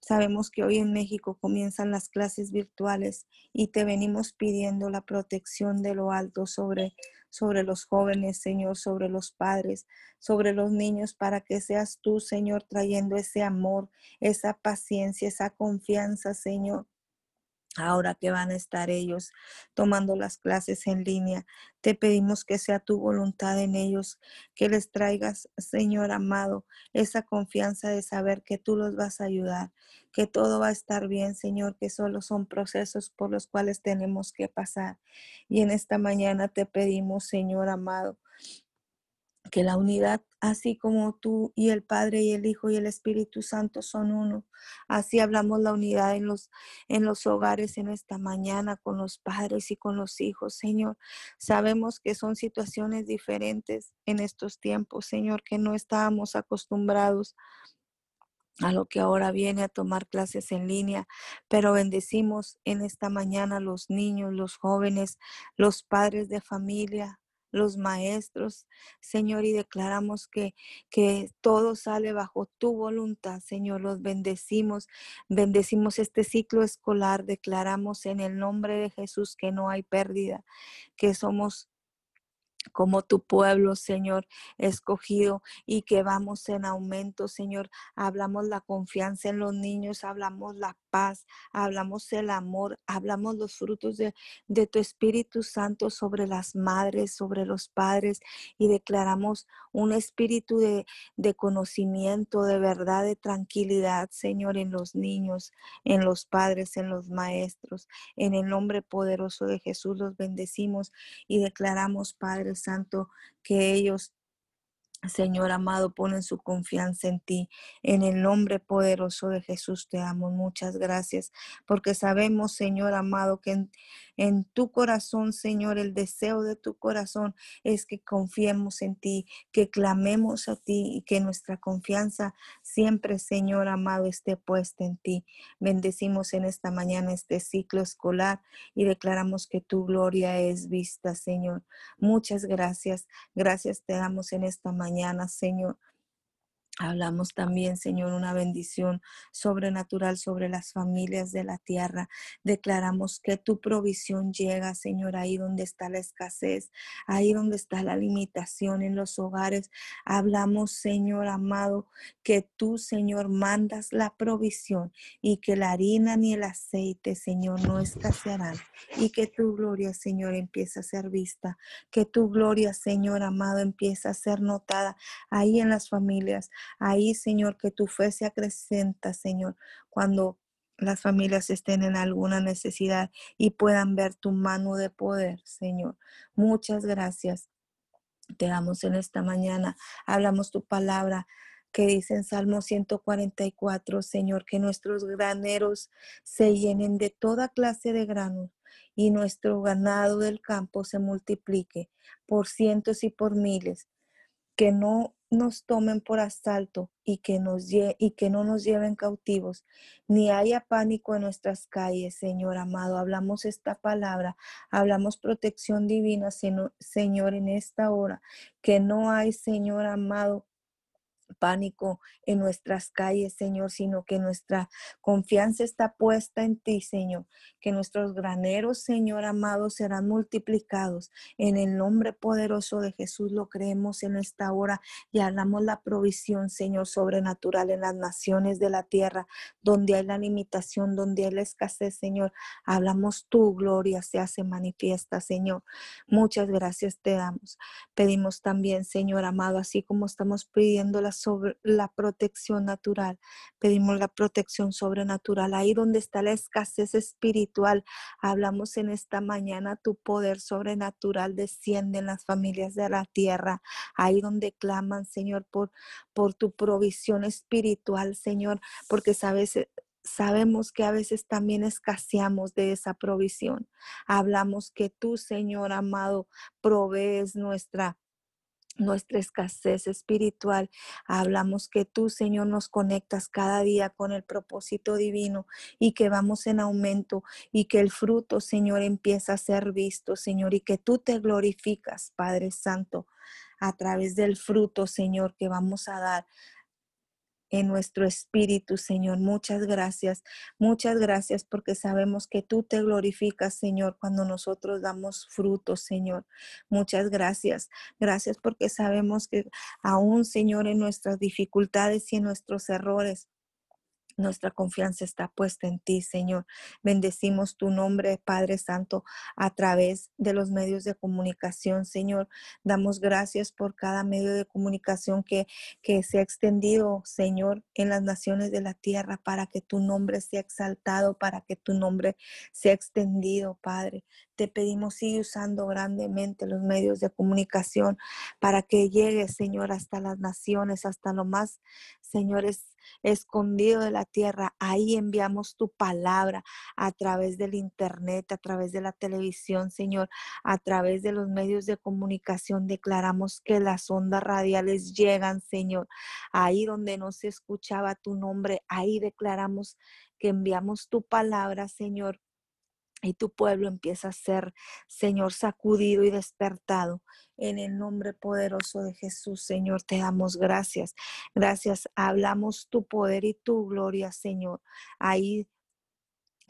Speaker 2: Sabemos que hoy en México comienzan las clases virtuales y te venimos pidiendo la protección de lo alto sobre, sobre los jóvenes, Señor, sobre los padres, sobre los niños, para que seas tú, Señor, trayendo ese amor, esa paciencia, esa confianza, Señor Ahora que van a estar ellos tomando las clases en línea, te pedimos que sea tu voluntad en ellos, que les traigas, Señor amado, esa confianza de saber que tú los vas a ayudar, que todo va a estar bien, Señor, que solo son procesos por los cuales tenemos que pasar. Y en esta mañana te pedimos, Señor amado, que la unidad, así como tú y el Padre y el Hijo y el Espíritu Santo son uno, así hablamos la unidad en los, en los hogares en esta mañana con los padres y con los hijos, Señor. Sabemos que son situaciones diferentes en estos tiempos, Señor, que no estábamos acostumbrados a lo que ahora viene a tomar clases en línea, pero bendecimos en esta mañana los niños, los jóvenes, los padres de familia, los maestros, Señor, y declaramos que, que todo sale bajo tu voluntad, Señor. Los bendecimos, bendecimos este ciclo escolar, declaramos en el nombre de Jesús que no hay pérdida, que somos como tu pueblo, Señor, escogido y que vamos en aumento, Señor. Hablamos la confianza en los niños, hablamos la hablamos el amor, hablamos los frutos de, de tu Espíritu Santo sobre las madres, sobre los padres y declaramos un espíritu de, de conocimiento, de verdad, de tranquilidad, Señor, en los niños, en los padres, en los maestros. En el nombre poderoso de Jesús los bendecimos y declaramos, Padre Santo, que ellos Señor amado, ponen su confianza en ti. En el nombre poderoso de Jesús te amo. Muchas gracias, porque sabemos, Señor amado, que en, tu corazón, Señor, el deseo de tu corazón es que confiemos en ti, que clamemos a ti y que nuestra confianza siempre, Señor amado, esté puesta en ti. Bendecimos en esta mañana este ciclo escolar y declaramos que tu gloria es vista, Señor. Muchas gracias. Gracias te damos en esta mañana Señor. Hablamos también, Señor, una bendición sobrenatural sobre las familias de la tierra. Declaramos que tu provisión llega, Señor, ahí donde está la escasez, ahí donde está la limitación en los hogares. Hablamos, Señor amado, que tú, Señor, mandas la provisión y que la harina ni el aceite, Señor, no escasearán y que tu gloria, Señor, empieza a ser vista, que tu gloria, Señor amado, empieza a ser notada ahí en las familias Ahí, Señor, que tu fe se acrecenta, Señor, cuando las familias estén en alguna necesidad y puedan ver tu mano de poder, Señor. Muchas gracias. Te damos en esta mañana. Hablamos tu palabra que dice en Salmo 144, Señor, que nuestros graneros se llenen de toda clase de granos y nuestro ganado del campo se multiplique por cientos y por miles. Que no nos tomen por asalto y que, nos y que no nos lleven cautivos, ni haya pánico en nuestras calles, Señor amado. Hablamos esta palabra, hablamos protección divina, Señor, en esta hora, que no hay, Señor amado, pánico en nuestras calles, Señor, sino que nuestra confianza está puesta en ti, Señor, que nuestros graneros, Señor amado, serán multiplicados. En el nombre poderoso de Jesús lo creemos en esta hora y hablamos la provisión, Señor, sobrenatural en las naciones de la tierra, donde hay la limitación, donde hay la escasez, Señor. Hablamos tu gloria, se hace manifiesta, Señor. Muchas gracias te damos. Pedimos también, Señor amado, así como estamos pidiendo las sobre la protección natural. Pedimos la protección sobrenatural. Ahí donde está la escasez espiritual, hablamos en esta mañana, tu poder sobrenatural desciende en las familias de la tierra. Ahí donde claman, Señor, por, por tu provisión espiritual, Señor, porque sabes, sabemos que a veces también escaseamos de esa provisión. Hablamos que tú, Señor amado, provees nuestra nuestra escasez espiritual. Hablamos que tú, Señor, nos conectas cada día con el propósito divino y que vamos en aumento y que el fruto, Señor, empieza a ser visto, Señor, y que tú te glorificas, Padre Santo, a través del fruto, Señor, que vamos a dar en nuestro espíritu, Señor. Muchas gracias, muchas gracias porque sabemos que tú te glorificas, Señor, cuando nosotros damos frutos, Señor. Muchas gracias. Gracias porque sabemos que aún, Señor, en nuestras dificultades y en nuestros errores, nuestra confianza está puesta en ti, Señor. Bendecimos tu nombre, Padre Santo, a través de los medios de comunicación, Señor. Damos gracias por cada medio de comunicación que, que se ha extendido, Señor, en las naciones de la tierra para que tu nombre sea exaltado, para que tu nombre sea extendido, Padre. Te pedimos, sigue usando grandemente los medios de comunicación para que llegue, Señor, hasta las naciones, hasta lo más, señores, escondido de la tierra. Ahí enviamos tu palabra a través del internet, a través de la televisión, Señor, a través de los medios de comunicación. Declaramos que las ondas radiales llegan, Señor. Ahí donde no se escuchaba tu nombre, ahí declaramos que enviamos tu palabra, Señor, y tu pueblo empieza a ser, Señor, sacudido y despertado. En el nombre poderoso de Jesús, Señor, te damos gracias. Gracias. Hablamos tu poder y tu gloria, Señor. Ahí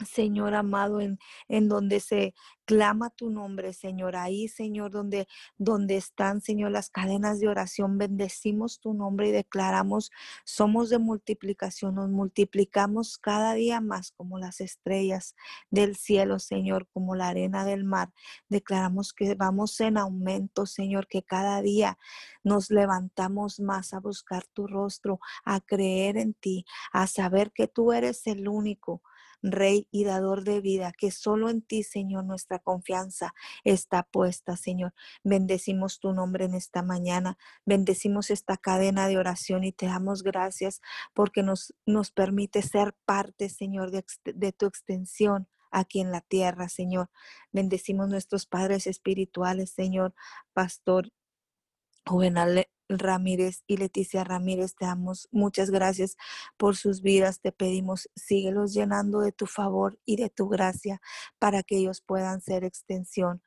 Speaker 2: Señor amado, en, en donde se clama tu nombre, Señor. Ahí, Señor, donde, donde están, Señor, las cadenas de oración, bendecimos tu nombre y declaramos, somos de multiplicación, nos multiplicamos cada día más como las estrellas del cielo, Señor, como la arena del mar. Declaramos que vamos en aumento, Señor, que cada día nos levantamos más a buscar tu rostro, a creer en ti, a saber que tú eres el único Rey y dador de vida, que solo en ti, Señor, nuestra confianza está puesta, Señor. Bendecimos tu nombre en esta mañana, bendecimos esta cadena de oración y te damos gracias porque nos, nos permite ser parte, Señor, de, de tu extensión aquí en la tierra, Señor. Bendecimos nuestros padres espirituales, Señor, Pastor Juvenal Ramírez y Leticia Ramírez, te damos muchas gracias por sus vidas. Te pedimos, síguelos llenando de tu favor y de tu gracia para que ellos puedan ser extensión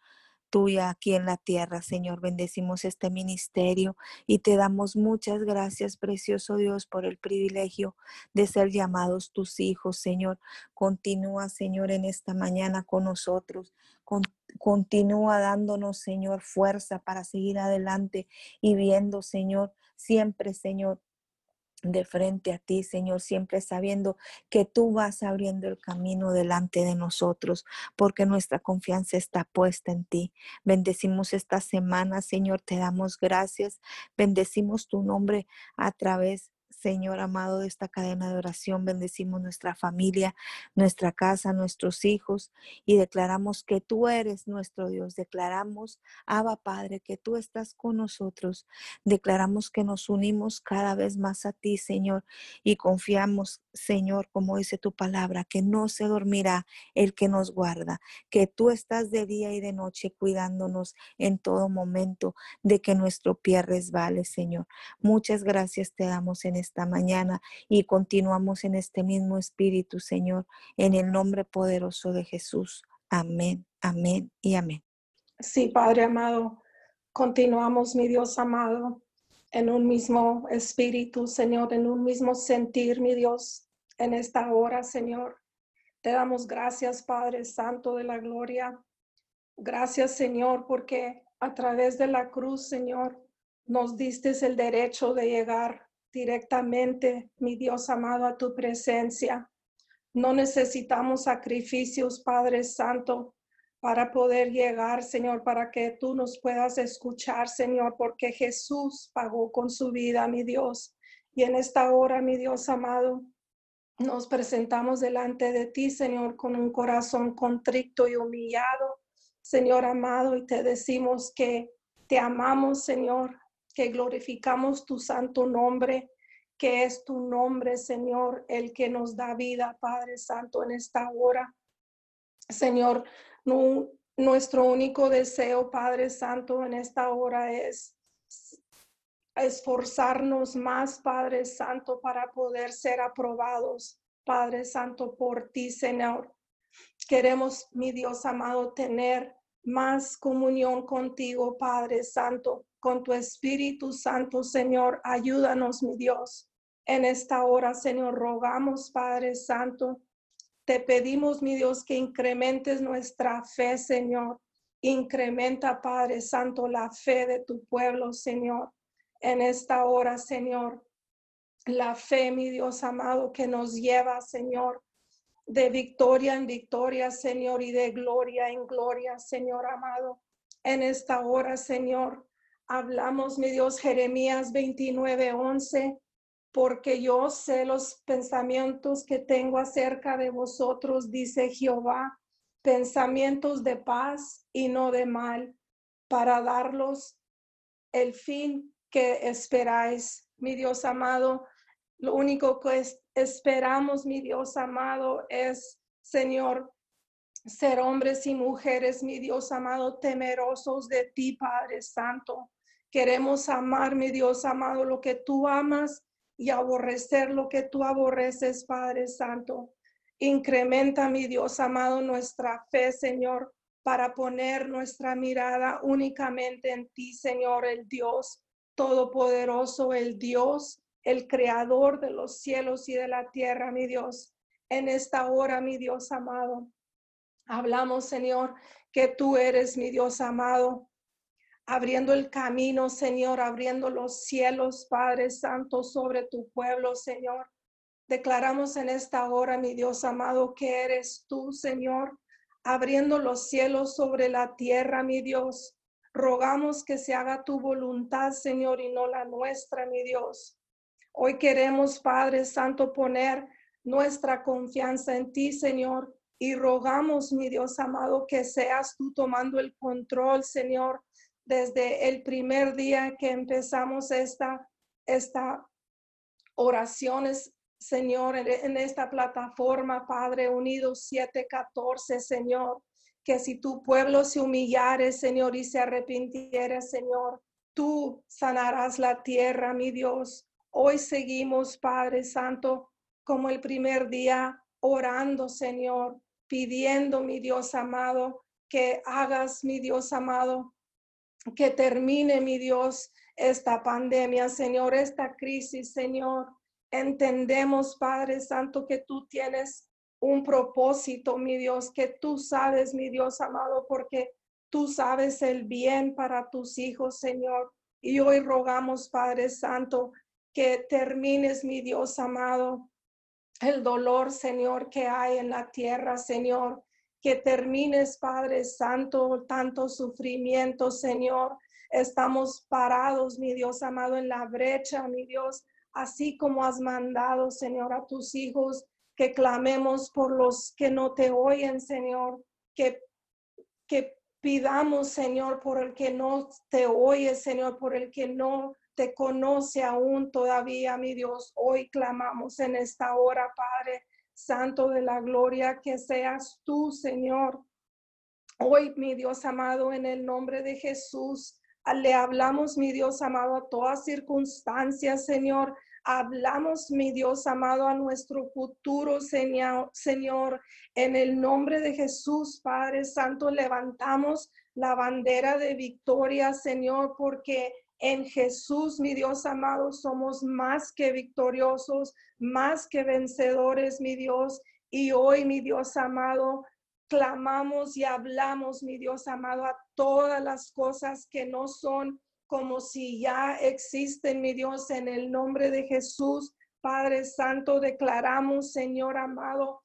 Speaker 2: tuya aquí en la tierra, Señor. Bendecimos este ministerio y te damos muchas gracias, precioso Dios, por el privilegio de ser llamados tus hijos, Señor. Continúa, Señor, en esta mañana con nosotros. continúa dándonos, Señor, fuerza para seguir adelante y viendo, Señor, siempre, Señor, de frente a ti, Señor, siempre sabiendo que tú vas abriendo el camino delante de nosotros, porque nuestra confianza está puesta en ti. Bendecimos esta semana, Señor, te damos gracias. Bendecimos tu nombre a través Señor amado, de esta cadena de oración. Bendecimos nuestra familia, nuestra casa, nuestros hijos y declaramos que tú eres nuestro Dios. Declaramos, Abba Padre, que tú estás con nosotros. Declaramos que nos unimos cada vez más a ti, Señor, y confiamos, Señor, como dice tu palabra, que no se dormirá el que nos guarda, que tú estás de día y de noche cuidándonos en todo momento de que nuestro pie resbale, Señor. Muchas gracias te damos en esta mañana y continuamos en este mismo espíritu, Señor, en el nombre poderoso de Jesús. Amén, amén y amén.
Speaker 3: Sí, Padre amado, continuamos, mi Dios amado, en un mismo espíritu, Señor, en un mismo sentir, mi Dios, en esta hora, Señor. Te damos gracias, Padre Santo de la Gloria. Gracias, Señor, porque a través de la cruz, Señor, nos diste el derecho de llegar directamente, mi Dios amado, a tu presencia. No necesitamos sacrificios, Padre Santo, para poder llegar, Señor, para que tú nos puedas escuchar, Señor, porque Jesús pagó con su vida, mi Dios. Y en esta hora, mi Dios amado, nos presentamos delante de ti, Señor, con un corazón contrito y humillado, Señor amado, y te decimos que te amamos, Señor, glorificamos tu santo nombre, que es tu nombre, Señor, el que nos da vida, Padre Santo, en esta hora. Señor, nuestro único deseo, Padre Santo, en esta hora es esforzarnos más, Padre Santo, para poder ser aprobados, Padre Santo, por ti, Señor. Queremos, mi Dios amado, tener más comunión contigo, Padre Santo con tu Espíritu Santo, Señor. Ayúdanos, mi Dios. En esta hora, Señor, rogamos, Padre Santo, te pedimos, mi Dios, que incrementes nuestra fe, Señor. Incrementa, Padre Santo, la fe de tu pueblo, Señor. En esta hora, Señor, la fe, mi Dios amado, que nos lleva, Señor, de victoria en victoria, Señor, y de gloria en gloria, Señor amado. En esta hora, Señor, hablamos, mi Dios, Jeremías 29, 11, porque yo sé los pensamientos que tengo acerca de vosotros, dice Jehová, pensamientos de paz y no de mal, para darlos el fin que esperáis, mi Dios amado. Lo único que esperamos, mi Dios amado, es, Señor, ser hombres y mujeres, mi Dios amado, temerosos de ti, Padre Santo. Queremos amar, mi Dios amado, lo que tú amas y aborrecer lo que tú aborreces, Padre Santo. Incrementa, mi Dios amado, nuestra fe, Señor, para poner nuestra mirada únicamente en ti, Señor, el Dios Todopoderoso, el Dios, el Creador de los cielos y de la tierra, mi Dios. En esta hora, mi Dios amado, hablamos, Señor, que tú eres mi Dios amado, abriendo el camino, Señor, abriendo los cielos, Padre Santo, sobre tu pueblo, Señor. Declaramos en esta hora, mi Dios amado, que eres tú, Señor, abriendo los cielos sobre la tierra, mi Dios. Rogamos que se haga tu voluntad, Señor, y no la nuestra, mi Dios. Hoy queremos, Padre Santo, poner nuestra confianza en ti, Señor. Y rogamos, mi Dios amado, que seas tú tomando el control, Señor, desde el primer día que empezamos esta, esta oraciones, Señor, en esta plataforma, Padre Unido 714, Señor, que si tu pueblo se humillare, Señor, y se arrepintiere, Señor, tú sanarás la tierra, mi Dios. Hoy seguimos, Padre Santo, como el primer día, orando, Señor, pidiendo, mi Dios amado, que hagas, mi Dios amado, que termine, mi Dios, esta pandemia, Señor, esta crisis, Señor. Entendemos, Padre Santo, que tú tienes un propósito, mi Dios, que tú sabes, mi Dios amado, porque tú sabes el bien para tus hijos, Señor. Y hoy rogamos, Padre Santo, que termines, mi Dios amado, el dolor, Señor, que hay en la tierra, Señor. Que termines, Padre Santo, tanto sufrimiento, Señor. Estamos parados, mi Dios amado, en la brecha, mi Dios, así como has mandado, Señor, a tus hijos que clamemos por los que no te oyen, Señor, que, que pidamos, Señor, por el que no te oye, Señor, por el que no te conoce aún todavía, mi Dios. Hoy clamamos en esta hora, Padre Santo de la Gloria, que seas tú, Señor. Hoy, mi Dios amado, en el nombre de Jesús, le hablamos, mi Dios amado, a todas circunstancias, Señor, Hablamos, mi Dios amado, a nuestro futuro, Señor, Señor. En el nombre de Jesús, Padre Santo, levantamos la bandera de victoria, Señor, porque en Jesús, mi Dios amado, somos más que victoriosos, más que vencedores, mi Dios. Y hoy, mi Dios amado, clamamos y hablamos, mi Dios amado, a todas las cosas que no son como si ya existen, mi Dios, en el nombre de Jesús. Padre Santo, declaramos, Señor amado,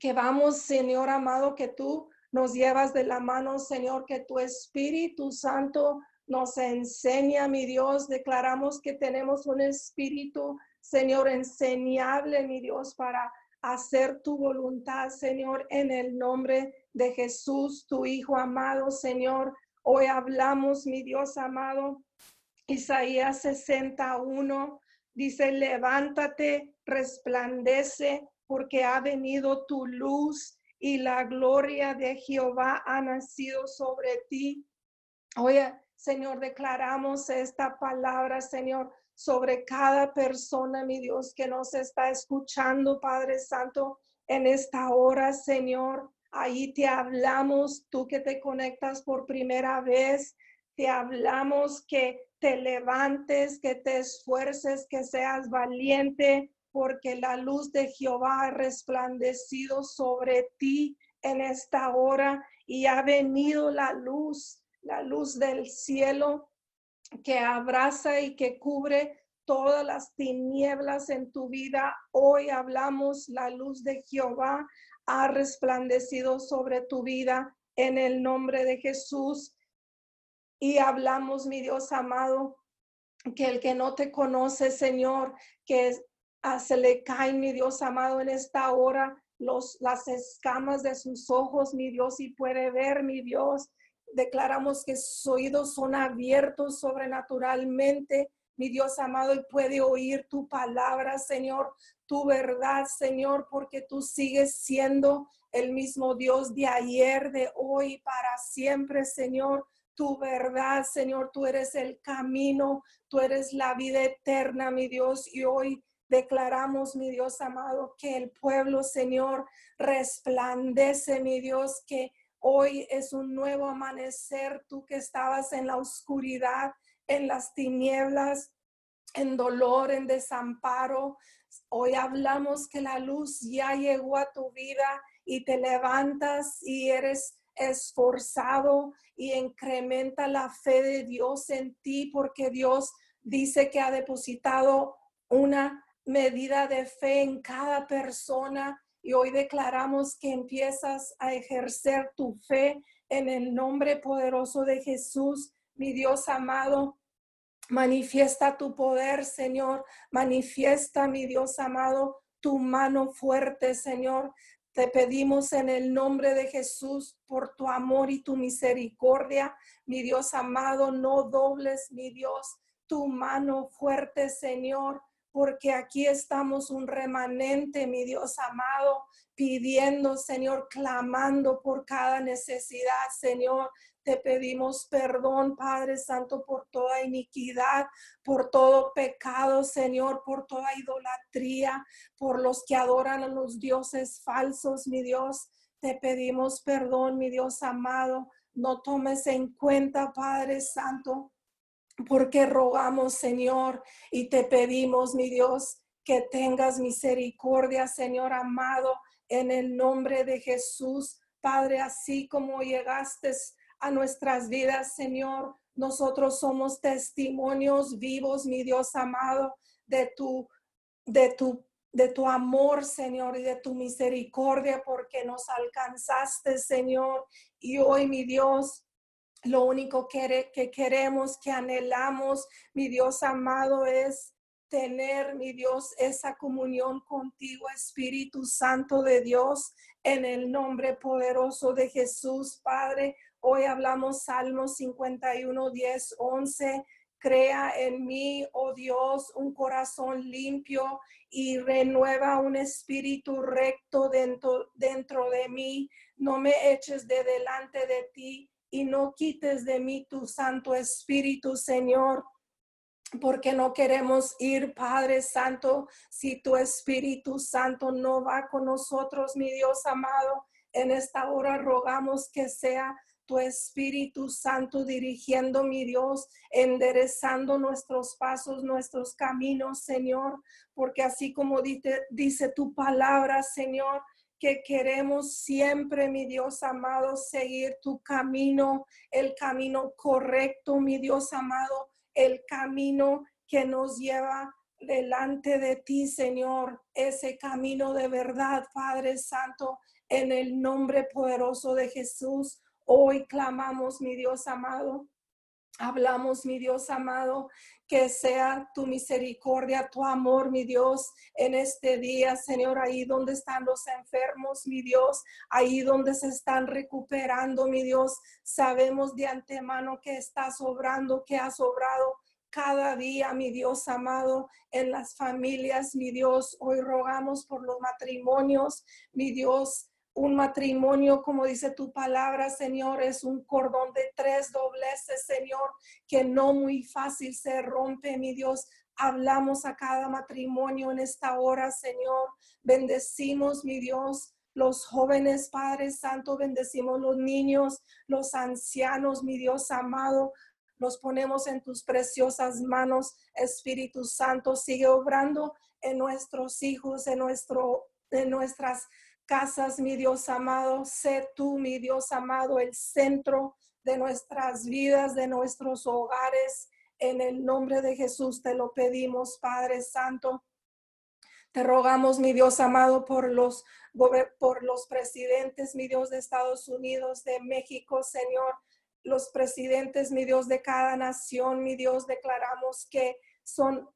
Speaker 3: que vamos, Señor amado, que tú nos llevas de la mano, Señor, que tu Espíritu Santo nos enseña, mi Dios. Declaramos que tenemos un espíritu, Señor, enseñable, mi Dios, para hacer tu voluntad, Señor, en el nombre de Jesús, tu Hijo amado, Señor. Hoy hablamos, mi Dios amado, Isaías 61 dice, levántate, resplandece, porque ha venido tu luz y la gloria de Jehová ha nacido sobre ti. Hoy, Señor, declaramos esta palabra, Señor, sobre cada persona, mi Dios, que nos está escuchando, Padre Santo, en esta hora, Señor. Ahí te hablamos, tú que te conectas por primera vez, te hablamos que te levantes, que te esfuerces, que seas valiente, porque la luz de Jehová ha resplandecido sobre ti en esta hora y ha venido la luz, la luz del cielo que abraza y que cubre todas las tinieblas en tu vida. Hoy hablamos la luz de Jehová ha resplandecido sobre tu vida en el nombre de Jesús. Y hablamos, mi Dios amado, que el que no te conoce, Señor, que se le cae, mi Dios amado, en esta hora los, las escamas de sus ojos, mi Dios, y puede ver, mi Dios. Declaramos que sus oídos son abiertos sobrenaturalmente, mi Dios amado, y puede oír tu palabra, Señor tu verdad, Señor, porque tú sigues siendo el mismo Dios de ayer, de hoy, para siempre, Señor. Tu verdad, Señor, tú eres el camino, tú eres la vida eterna, mi Dios, y hoy declaramos, mi Dios amado, que el pueblo, Señor, resplandece, mi Dios, que hoy es un nuevo amanecer, tú que estabas en la oscuridad, en las tinieblas, en dolor, en desamparo. Hoy hablamos que la luz ya llegó a tu vida y te levantas y eres esforzado y incrementa la fe de Dios en ti porque Dios dice que ha depositado una medida de fe en cada persona y hoy declaramos que empiezas a ejercer tu fe en el nombre poderoso de Jesús, mi Dios amado. Manifiesta tu poder, Señor. Manifiesta, mi Dios amado, tu mano fuerte, Señor. Te pedimos en el nombre de Jesús por tu amor y tu misericordia, mi Dios amado, no dobles, mi Dios, tu mano fuerte, Señor, porque aquí estamos un remanente, mi Dios amado, pidiendo, Señor, clamando por cada necesidad, Señor. Te pedimos perdón, Padre Santo, por toda iniquidad, por todo pecado, Señor, por toda idolatría, por los que adoran a los dioses falsos, mi Dios. Te pedimos perdón, mi Dios amado. No tomes en cuenta, Padre Santo, porque rogamos, Señor, y te pedimos, mi Dios, que tengas misericordia, Señor amado, en el nombre de Jesús. Padre, así como llegaste a nuestras vidas, Señor. Nosotros somos testimonios vivos, mi Dios amado, de tu, de tu, de tu amor, Señor, y de tu misericordia, porque nos alcanzaste, Señor. Y hoy, mi Dios, lo único que, que queremos, que anhelamos, mi Dios amado, es tener, mi Dios, esa comunión contigo, Espíritu Santo de Dios, en el nombre poderoso de Jesús, Padre. Hoy hablamos Salmos 51, 10, 11. Crea en mí, oh Dios, un corazón limpio y renueva un espíritu recto dentro, dentro de mí. No me eches de delante de ti y no quites de mí tu Santo Espíritu, Señor porque no queremos ir, Padre Santo, si tu Espíritu Santo no va con nosotros, mi Dios amado. En esta hora rogamos que sea tu Espíritu Santo dirigiendo, mi Dios, enderezando nuestros pasos, nuestros caminos, Señor, porque así como dice, dice tu palabra, Señor, que queremos siempre, mi Dios amado, seguir tu camino, el camino correcto, mi Dios amado, el camino que nos lleva delante de ti, Señor, ese camino de verdad, Padre Santo, en el nombre poderoso de Jesús. Hoy clamamos, mi Dios amado. Hablamos, mi Dios amado, que sea tu misericordia, tu amor, mi Dios, en este día, Señor, ahí donde están los enfermos, mi Dios, ahí donde se están recuperando, mi Dios. Sabemos de antemano que estás obrando, que has obrado cada día, mi Dios amado, en las familias, mi Dios. Hoy rogamos por los matrimonios, mi Dios un matrimonio, como dice tu palabra, Señor, es un cordón de tres dobleces, Señor, que no muy fácil se rompe, mi Dios. Hablamos a cada matrimonio en esta hora, Señor. Bendecimos, mi Dios, los jóvenes, Padre Santo, bendecimos los niños, los ancianos, mi Dios amado. Los ponemos en tus preciosas manos, Espíritu Santo. Sigue obrando en nuestros hijos, en, nuestro, en nuestras casas, mi Dios amado. Sé tú, mi Dios amado, el centro de nuestras vidas, de nuestros hogares. En el nombre de Jesús te lo pedimos, Padre Santo. Te rogamos, mi Dios amado, por los, por los presidentes, mi Dios de Estados Unidos, de México, Señor. Los presidentes, mi Dios, de cada nación, mi Dios, declaramos que son,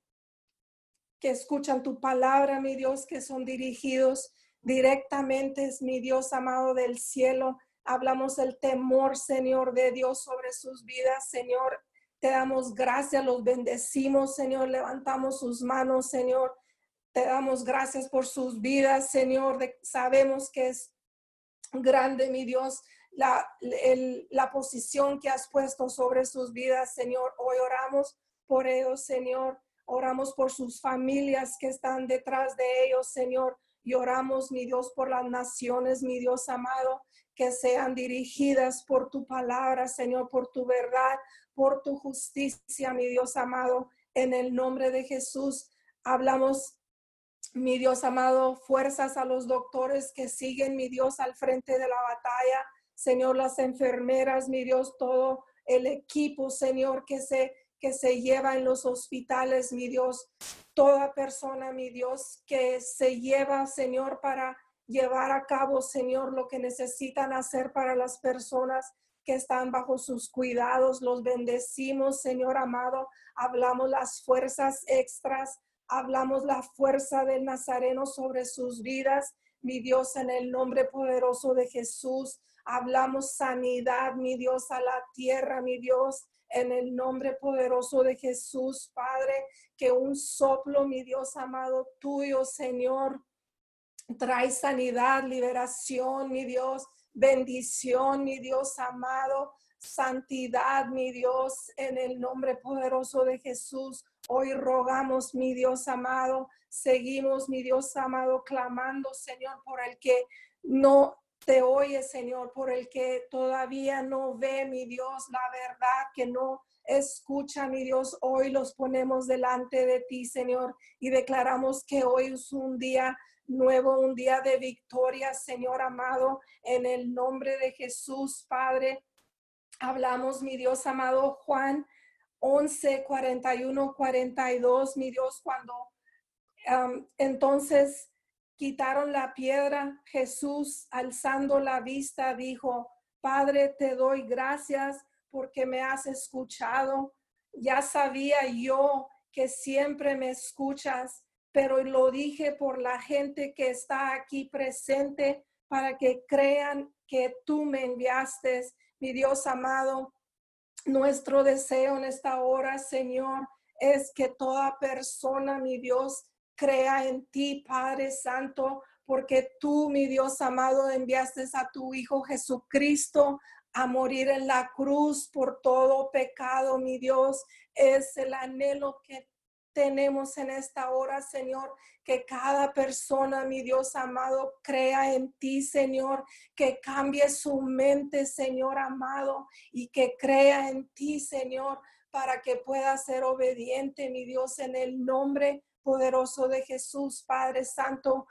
Speaker 3: que escuchan tu palabra, mi Dios, que son dirigidos directamente es mi Dios amado del cielo. Hablamos el temor, Señor, de Dios sobre sus vidas, Señor. Te damos gracias, los bendecimos, Señor. Levantamos sus manos, Señor. Te damos gracias por sus vidas, Señor. sabemos que es grande, mi Dios, la, la posición que has puesto sobre sus vidas, Señor. Hoy oramos por ellos, Señor. Oramos por sus familias que están detrás de ellos, Señor. Y mi Dios, por las naciones, mi Dios amado, que sean dirigidas por tu palabra, Señor, por tu verdad, por tu justicia, mi Dios amado. En el nombre de Jesús, hablamos, mi Dios amado, fuerzas a los doctores que siguen, mi Dios, al frente de la batalla. Señor, las enfermeras, mi Dios, todo el equipo, Señor, que se que se lleva en los hospitales, mi Dios, toda persona, mi Dios, que se lleva, Señor, para llevar a cabo, Señor, lo que necesitan hacer para las personas que están bajo sus cuidados. Los bendecimos, Señor amado. Hablamos las fuerzas extras Hablamos la fuerza del Nazareno sobre sus vidas, mi Dios, en el nombre poderoso de Jesús. Hablamos sanidad, mi Dios, a la tierra, mi Dios, en el nombre poderoso de Jesús, Padre, que un soplo, mi Dios amado tuyo, Señor, trae sanidad, liberación, mi Dios, bendición, mi Dios amado, santidad, mi Dios, en el nombre poderoso de Jesús. Hoy rogamos, mi Dios amado, seguimos, mi Dios amado, clamando, Señor, por el que no te oye, Señor, por el que todavía no ve, mi Dios, la verdad, que no escucha, mi Dios. Hoy los ponemos delante de ti, Señor, y declaramos que hoy es un día nuevo, un día de victoria, Señor amado, en el nombre de Jesús, Padre. Hablamos, mi Dios amado, Juan 11, 41, 42, mi Dios, cuando entonces quitaron la piedra, Jesús, alzando la vista, dijo, Padre, te doy gracias porque me has escuchado. Ya sabía yo que siempre me escuchas, pero lo dije por la gente que está aquí presente para que crean que tú me enviaste, mi Dios amado. Nuestro deseo en esta hora, Señor, es que toda persona, mi Dios, crea en ti, Padre Santo, porque tú, mi Dios amado, enviaste a tu Hijo Jesucristo a morir en la cruz por todo pecado, mi Dios. Es el anhelo que tenemos en esta hora, Señor, que cada persona, mi Dios amado, crea en ti, Señor, que cambie su mente, Señor amado, y que crea en ti, Señor, para que pueda ser obediente, mi Dios, en el nombre poderoso de Jesús, Padre Santo.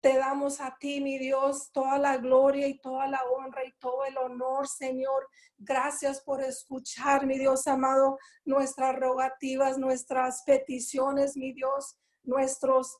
Speaker 3: Te damos a ti, mi Dios, toda la gloria y toda la honra y todo el honor, Señor. Gracias por escuchar, mi Dios amado, nuestras rogativas, nuestras peticiones, mi Dios, nuestros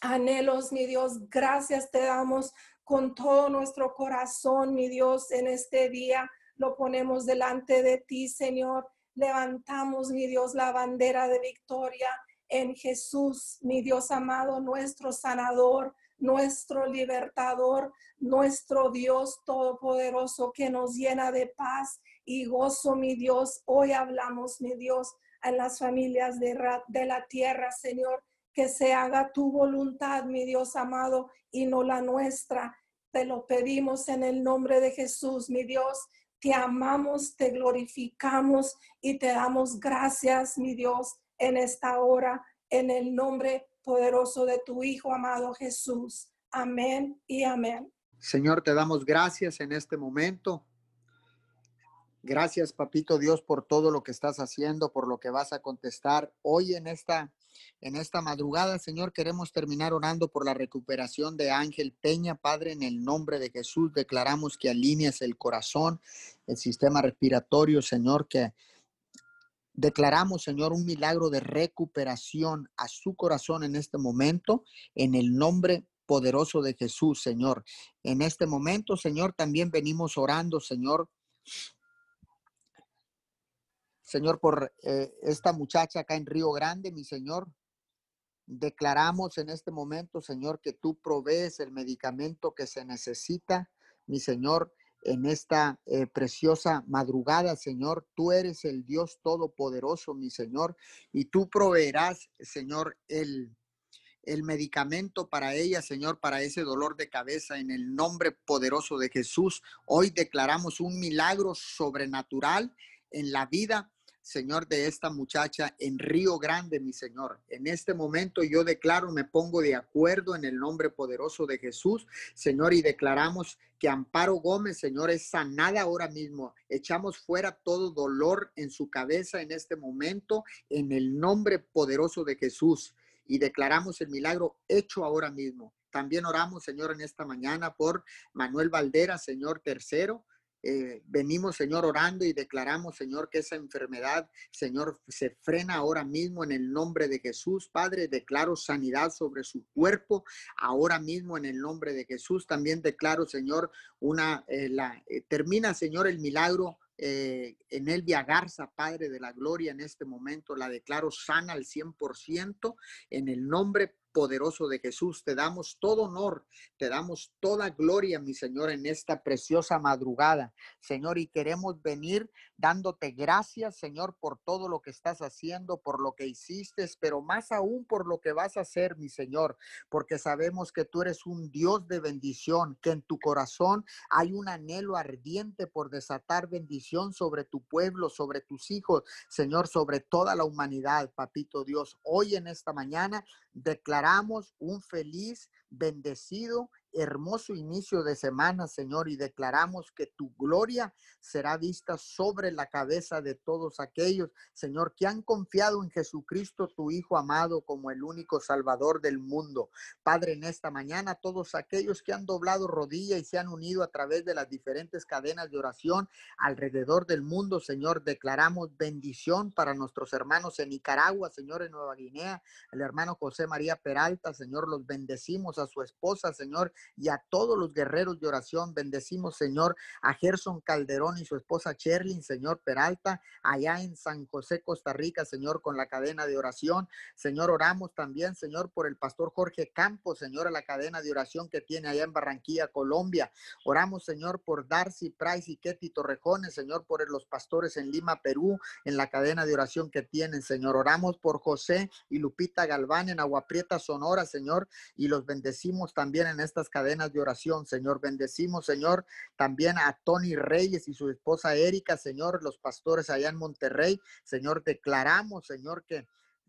Speaker 3: anhelos, mi Dios. Gracias te damos con todo nuestro corazón, mi Dios, en este día. Lo ponemos delante de ti, Señor. Levantamos, mi Dios, la bandera de victoria en Jesús, mi Dios amado, nuestro sanador, nuestro libertador, nuestro Dios todopoderoso que nos llena de paz y gozo, mi Dios. Hoy hablamos, mi Dios, en las familias de, de la tierra, Señor, que se haga tu voluntad, mi Dios amado, y no la nuestra. Te lo pedimos en el nombre de Jesús, mi Dios. Te amamos, te glorificamos y te damos gracias, mi Dios en esta hora, en el nombre poderoso de tu Hijo amado Jesús. Amén y amén.
Speaker 1: Señor, te damos gracias en este momento. Gracias, papito Dios, por todo lo que estás haciendo, por lo que vas a contestar hoy en esta en esta madrugada, Señor, queremos terminar orando por la recuperación de Ángel Peña, Padre, en el nombre de Jesús. Declaramos que alineas el corazón, el sistema respiratorio, Señor, que Declaramos, Señor, un milagro de recuperación a su corazón en este momento, en el nombre poderoso de Jesús, Señor. En este momento, Señor, también venimos orando, Señor. Señor, por eh, esta muchacha acá en Río Grande, mi Señor. Declaramos en este momento, Señor, que tú provees el medicamento que se necesita, mi Señor en esta eh, preciosa madrugada, Señor. Tú eres el Dios Todopoderoso, mi Señor, y tú proveerás, Señor, el, el medicamento para ella, Señor, para ese dolor de cabeza en el nombre poderoso de Jesús. Hoy declaramos un milagro sobrenatural en la vida Señor, de esta muchacha en Río Grande, mi Señor. En este momento yo declaro, me pongo de acuerdo en el nombre poderoso de Jesús, Señor, y declaramos que Amparo Gómez, Señor, es sanada ahora mismo. Echamos fuera todo dolor en su cabeza en este momento, en el nombre poderoso de Jesús. Y declaramos el milagro hecho ahora mismo. También oramos, Señor, en esta mañana por Manuel Valdera, Señor tercero. Eh, venimos, Señor, orando y declaramos, Señor, que esa enfermedad, Señor, se frena ahora mismo en el nombre de Jesús. Padre, declaro sanidad sobre su cuerpo ahora mismo en el nombre de Jesús. También declaro, Señor, una, eh, la, eh, termina, Señor, el milagro eh, en Elvia Garza, Padre de la Gloria, en este momento la declaro sana al 100% en el nombre poderoso de Jesús. Te damos todo honor, te damos toda gloria, mi Señor, en esta preciosa madrugada. Señor, y queremos venir dándote gracias, Señor, por todo lo que estás haciendo, por lo que hiciste, pero más aún por lo que vas a hacer, mi Señor, porque sabemos que tú eres un Dios de bendición, que en tu corazón hay un anhelo ardiente por desatar bendición sobre tu pueblo, sobre tus hijos, Señor, sobre toda la humanidad, papito Dios. Hoy en esta mañana declaramos un feliz, bendecido hermoso inicio de semana, Señor, y declaramos que tu gloria será vista sobre la cabeza de todos aquellos, Señor, que han confiado en Jesucristo, tu Hijo amado, como el único Salvador del mundo. Padre, en esta mañana, todos aquellos que han doblado rodilla y se han unido a través de las diferentes cadenas de oración alrededor del mundo, Señor, declaramos bendición para nuestros hermanos en Nicaragua, Señor, en Nueva Guinea, el hermano José María Peralta, Señor, los bendecimos a su esposa, Señor, y a todos los guerreros de oración. Bendecimos, Señor, a Gerson Calderón y su esposa Cherlin, Señor Peralta, allá en San José, Costa Rica, Señor, con la cadena de oración. Señor, oramos también, Señor, por el pastor Jorge Campos, Señor, a la cadena de oración que tiene allá en Barranquilla, Colombia. Oramos, Señor, por Darcy Price y Ketty Torrejones, Señor, por los pastores en Lima, Perú, en la cadena de oración que tienen, Señor. Oramos por José y Lupita Galván en Agua Prieta, Sonora, Señor, y los bendecimos también en cadenas de oración, Señor. Bendecimos, Señor, también a Tony Reyes y su esposa Erika, Señor, los pastores allá en Monterrey. Señor, declaramos, Señor, que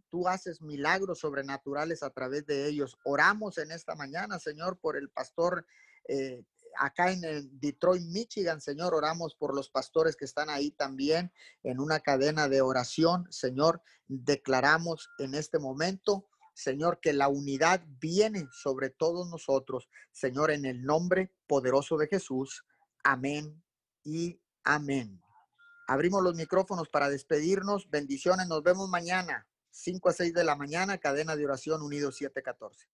Speaker 1: tú haces milagros sobrenaturales a través de ellos. Oramos en esta mañana, Señor, por el pastor. Eh, acá en Detroit, Michigan, Señor, oramos por los pastores que están ahí también en una cadena de oración. Señor, declaramos en este momento Señor, que la unidad viene sobre todos nosotros. Señor, en el nombre poderoso de Jesús. Amén y amén. Abrimos los micrófonos para despedirnos. Bendiciones. Nos vemos mañana, 5 a 6 de la mañana, cadena de oración Unido 714.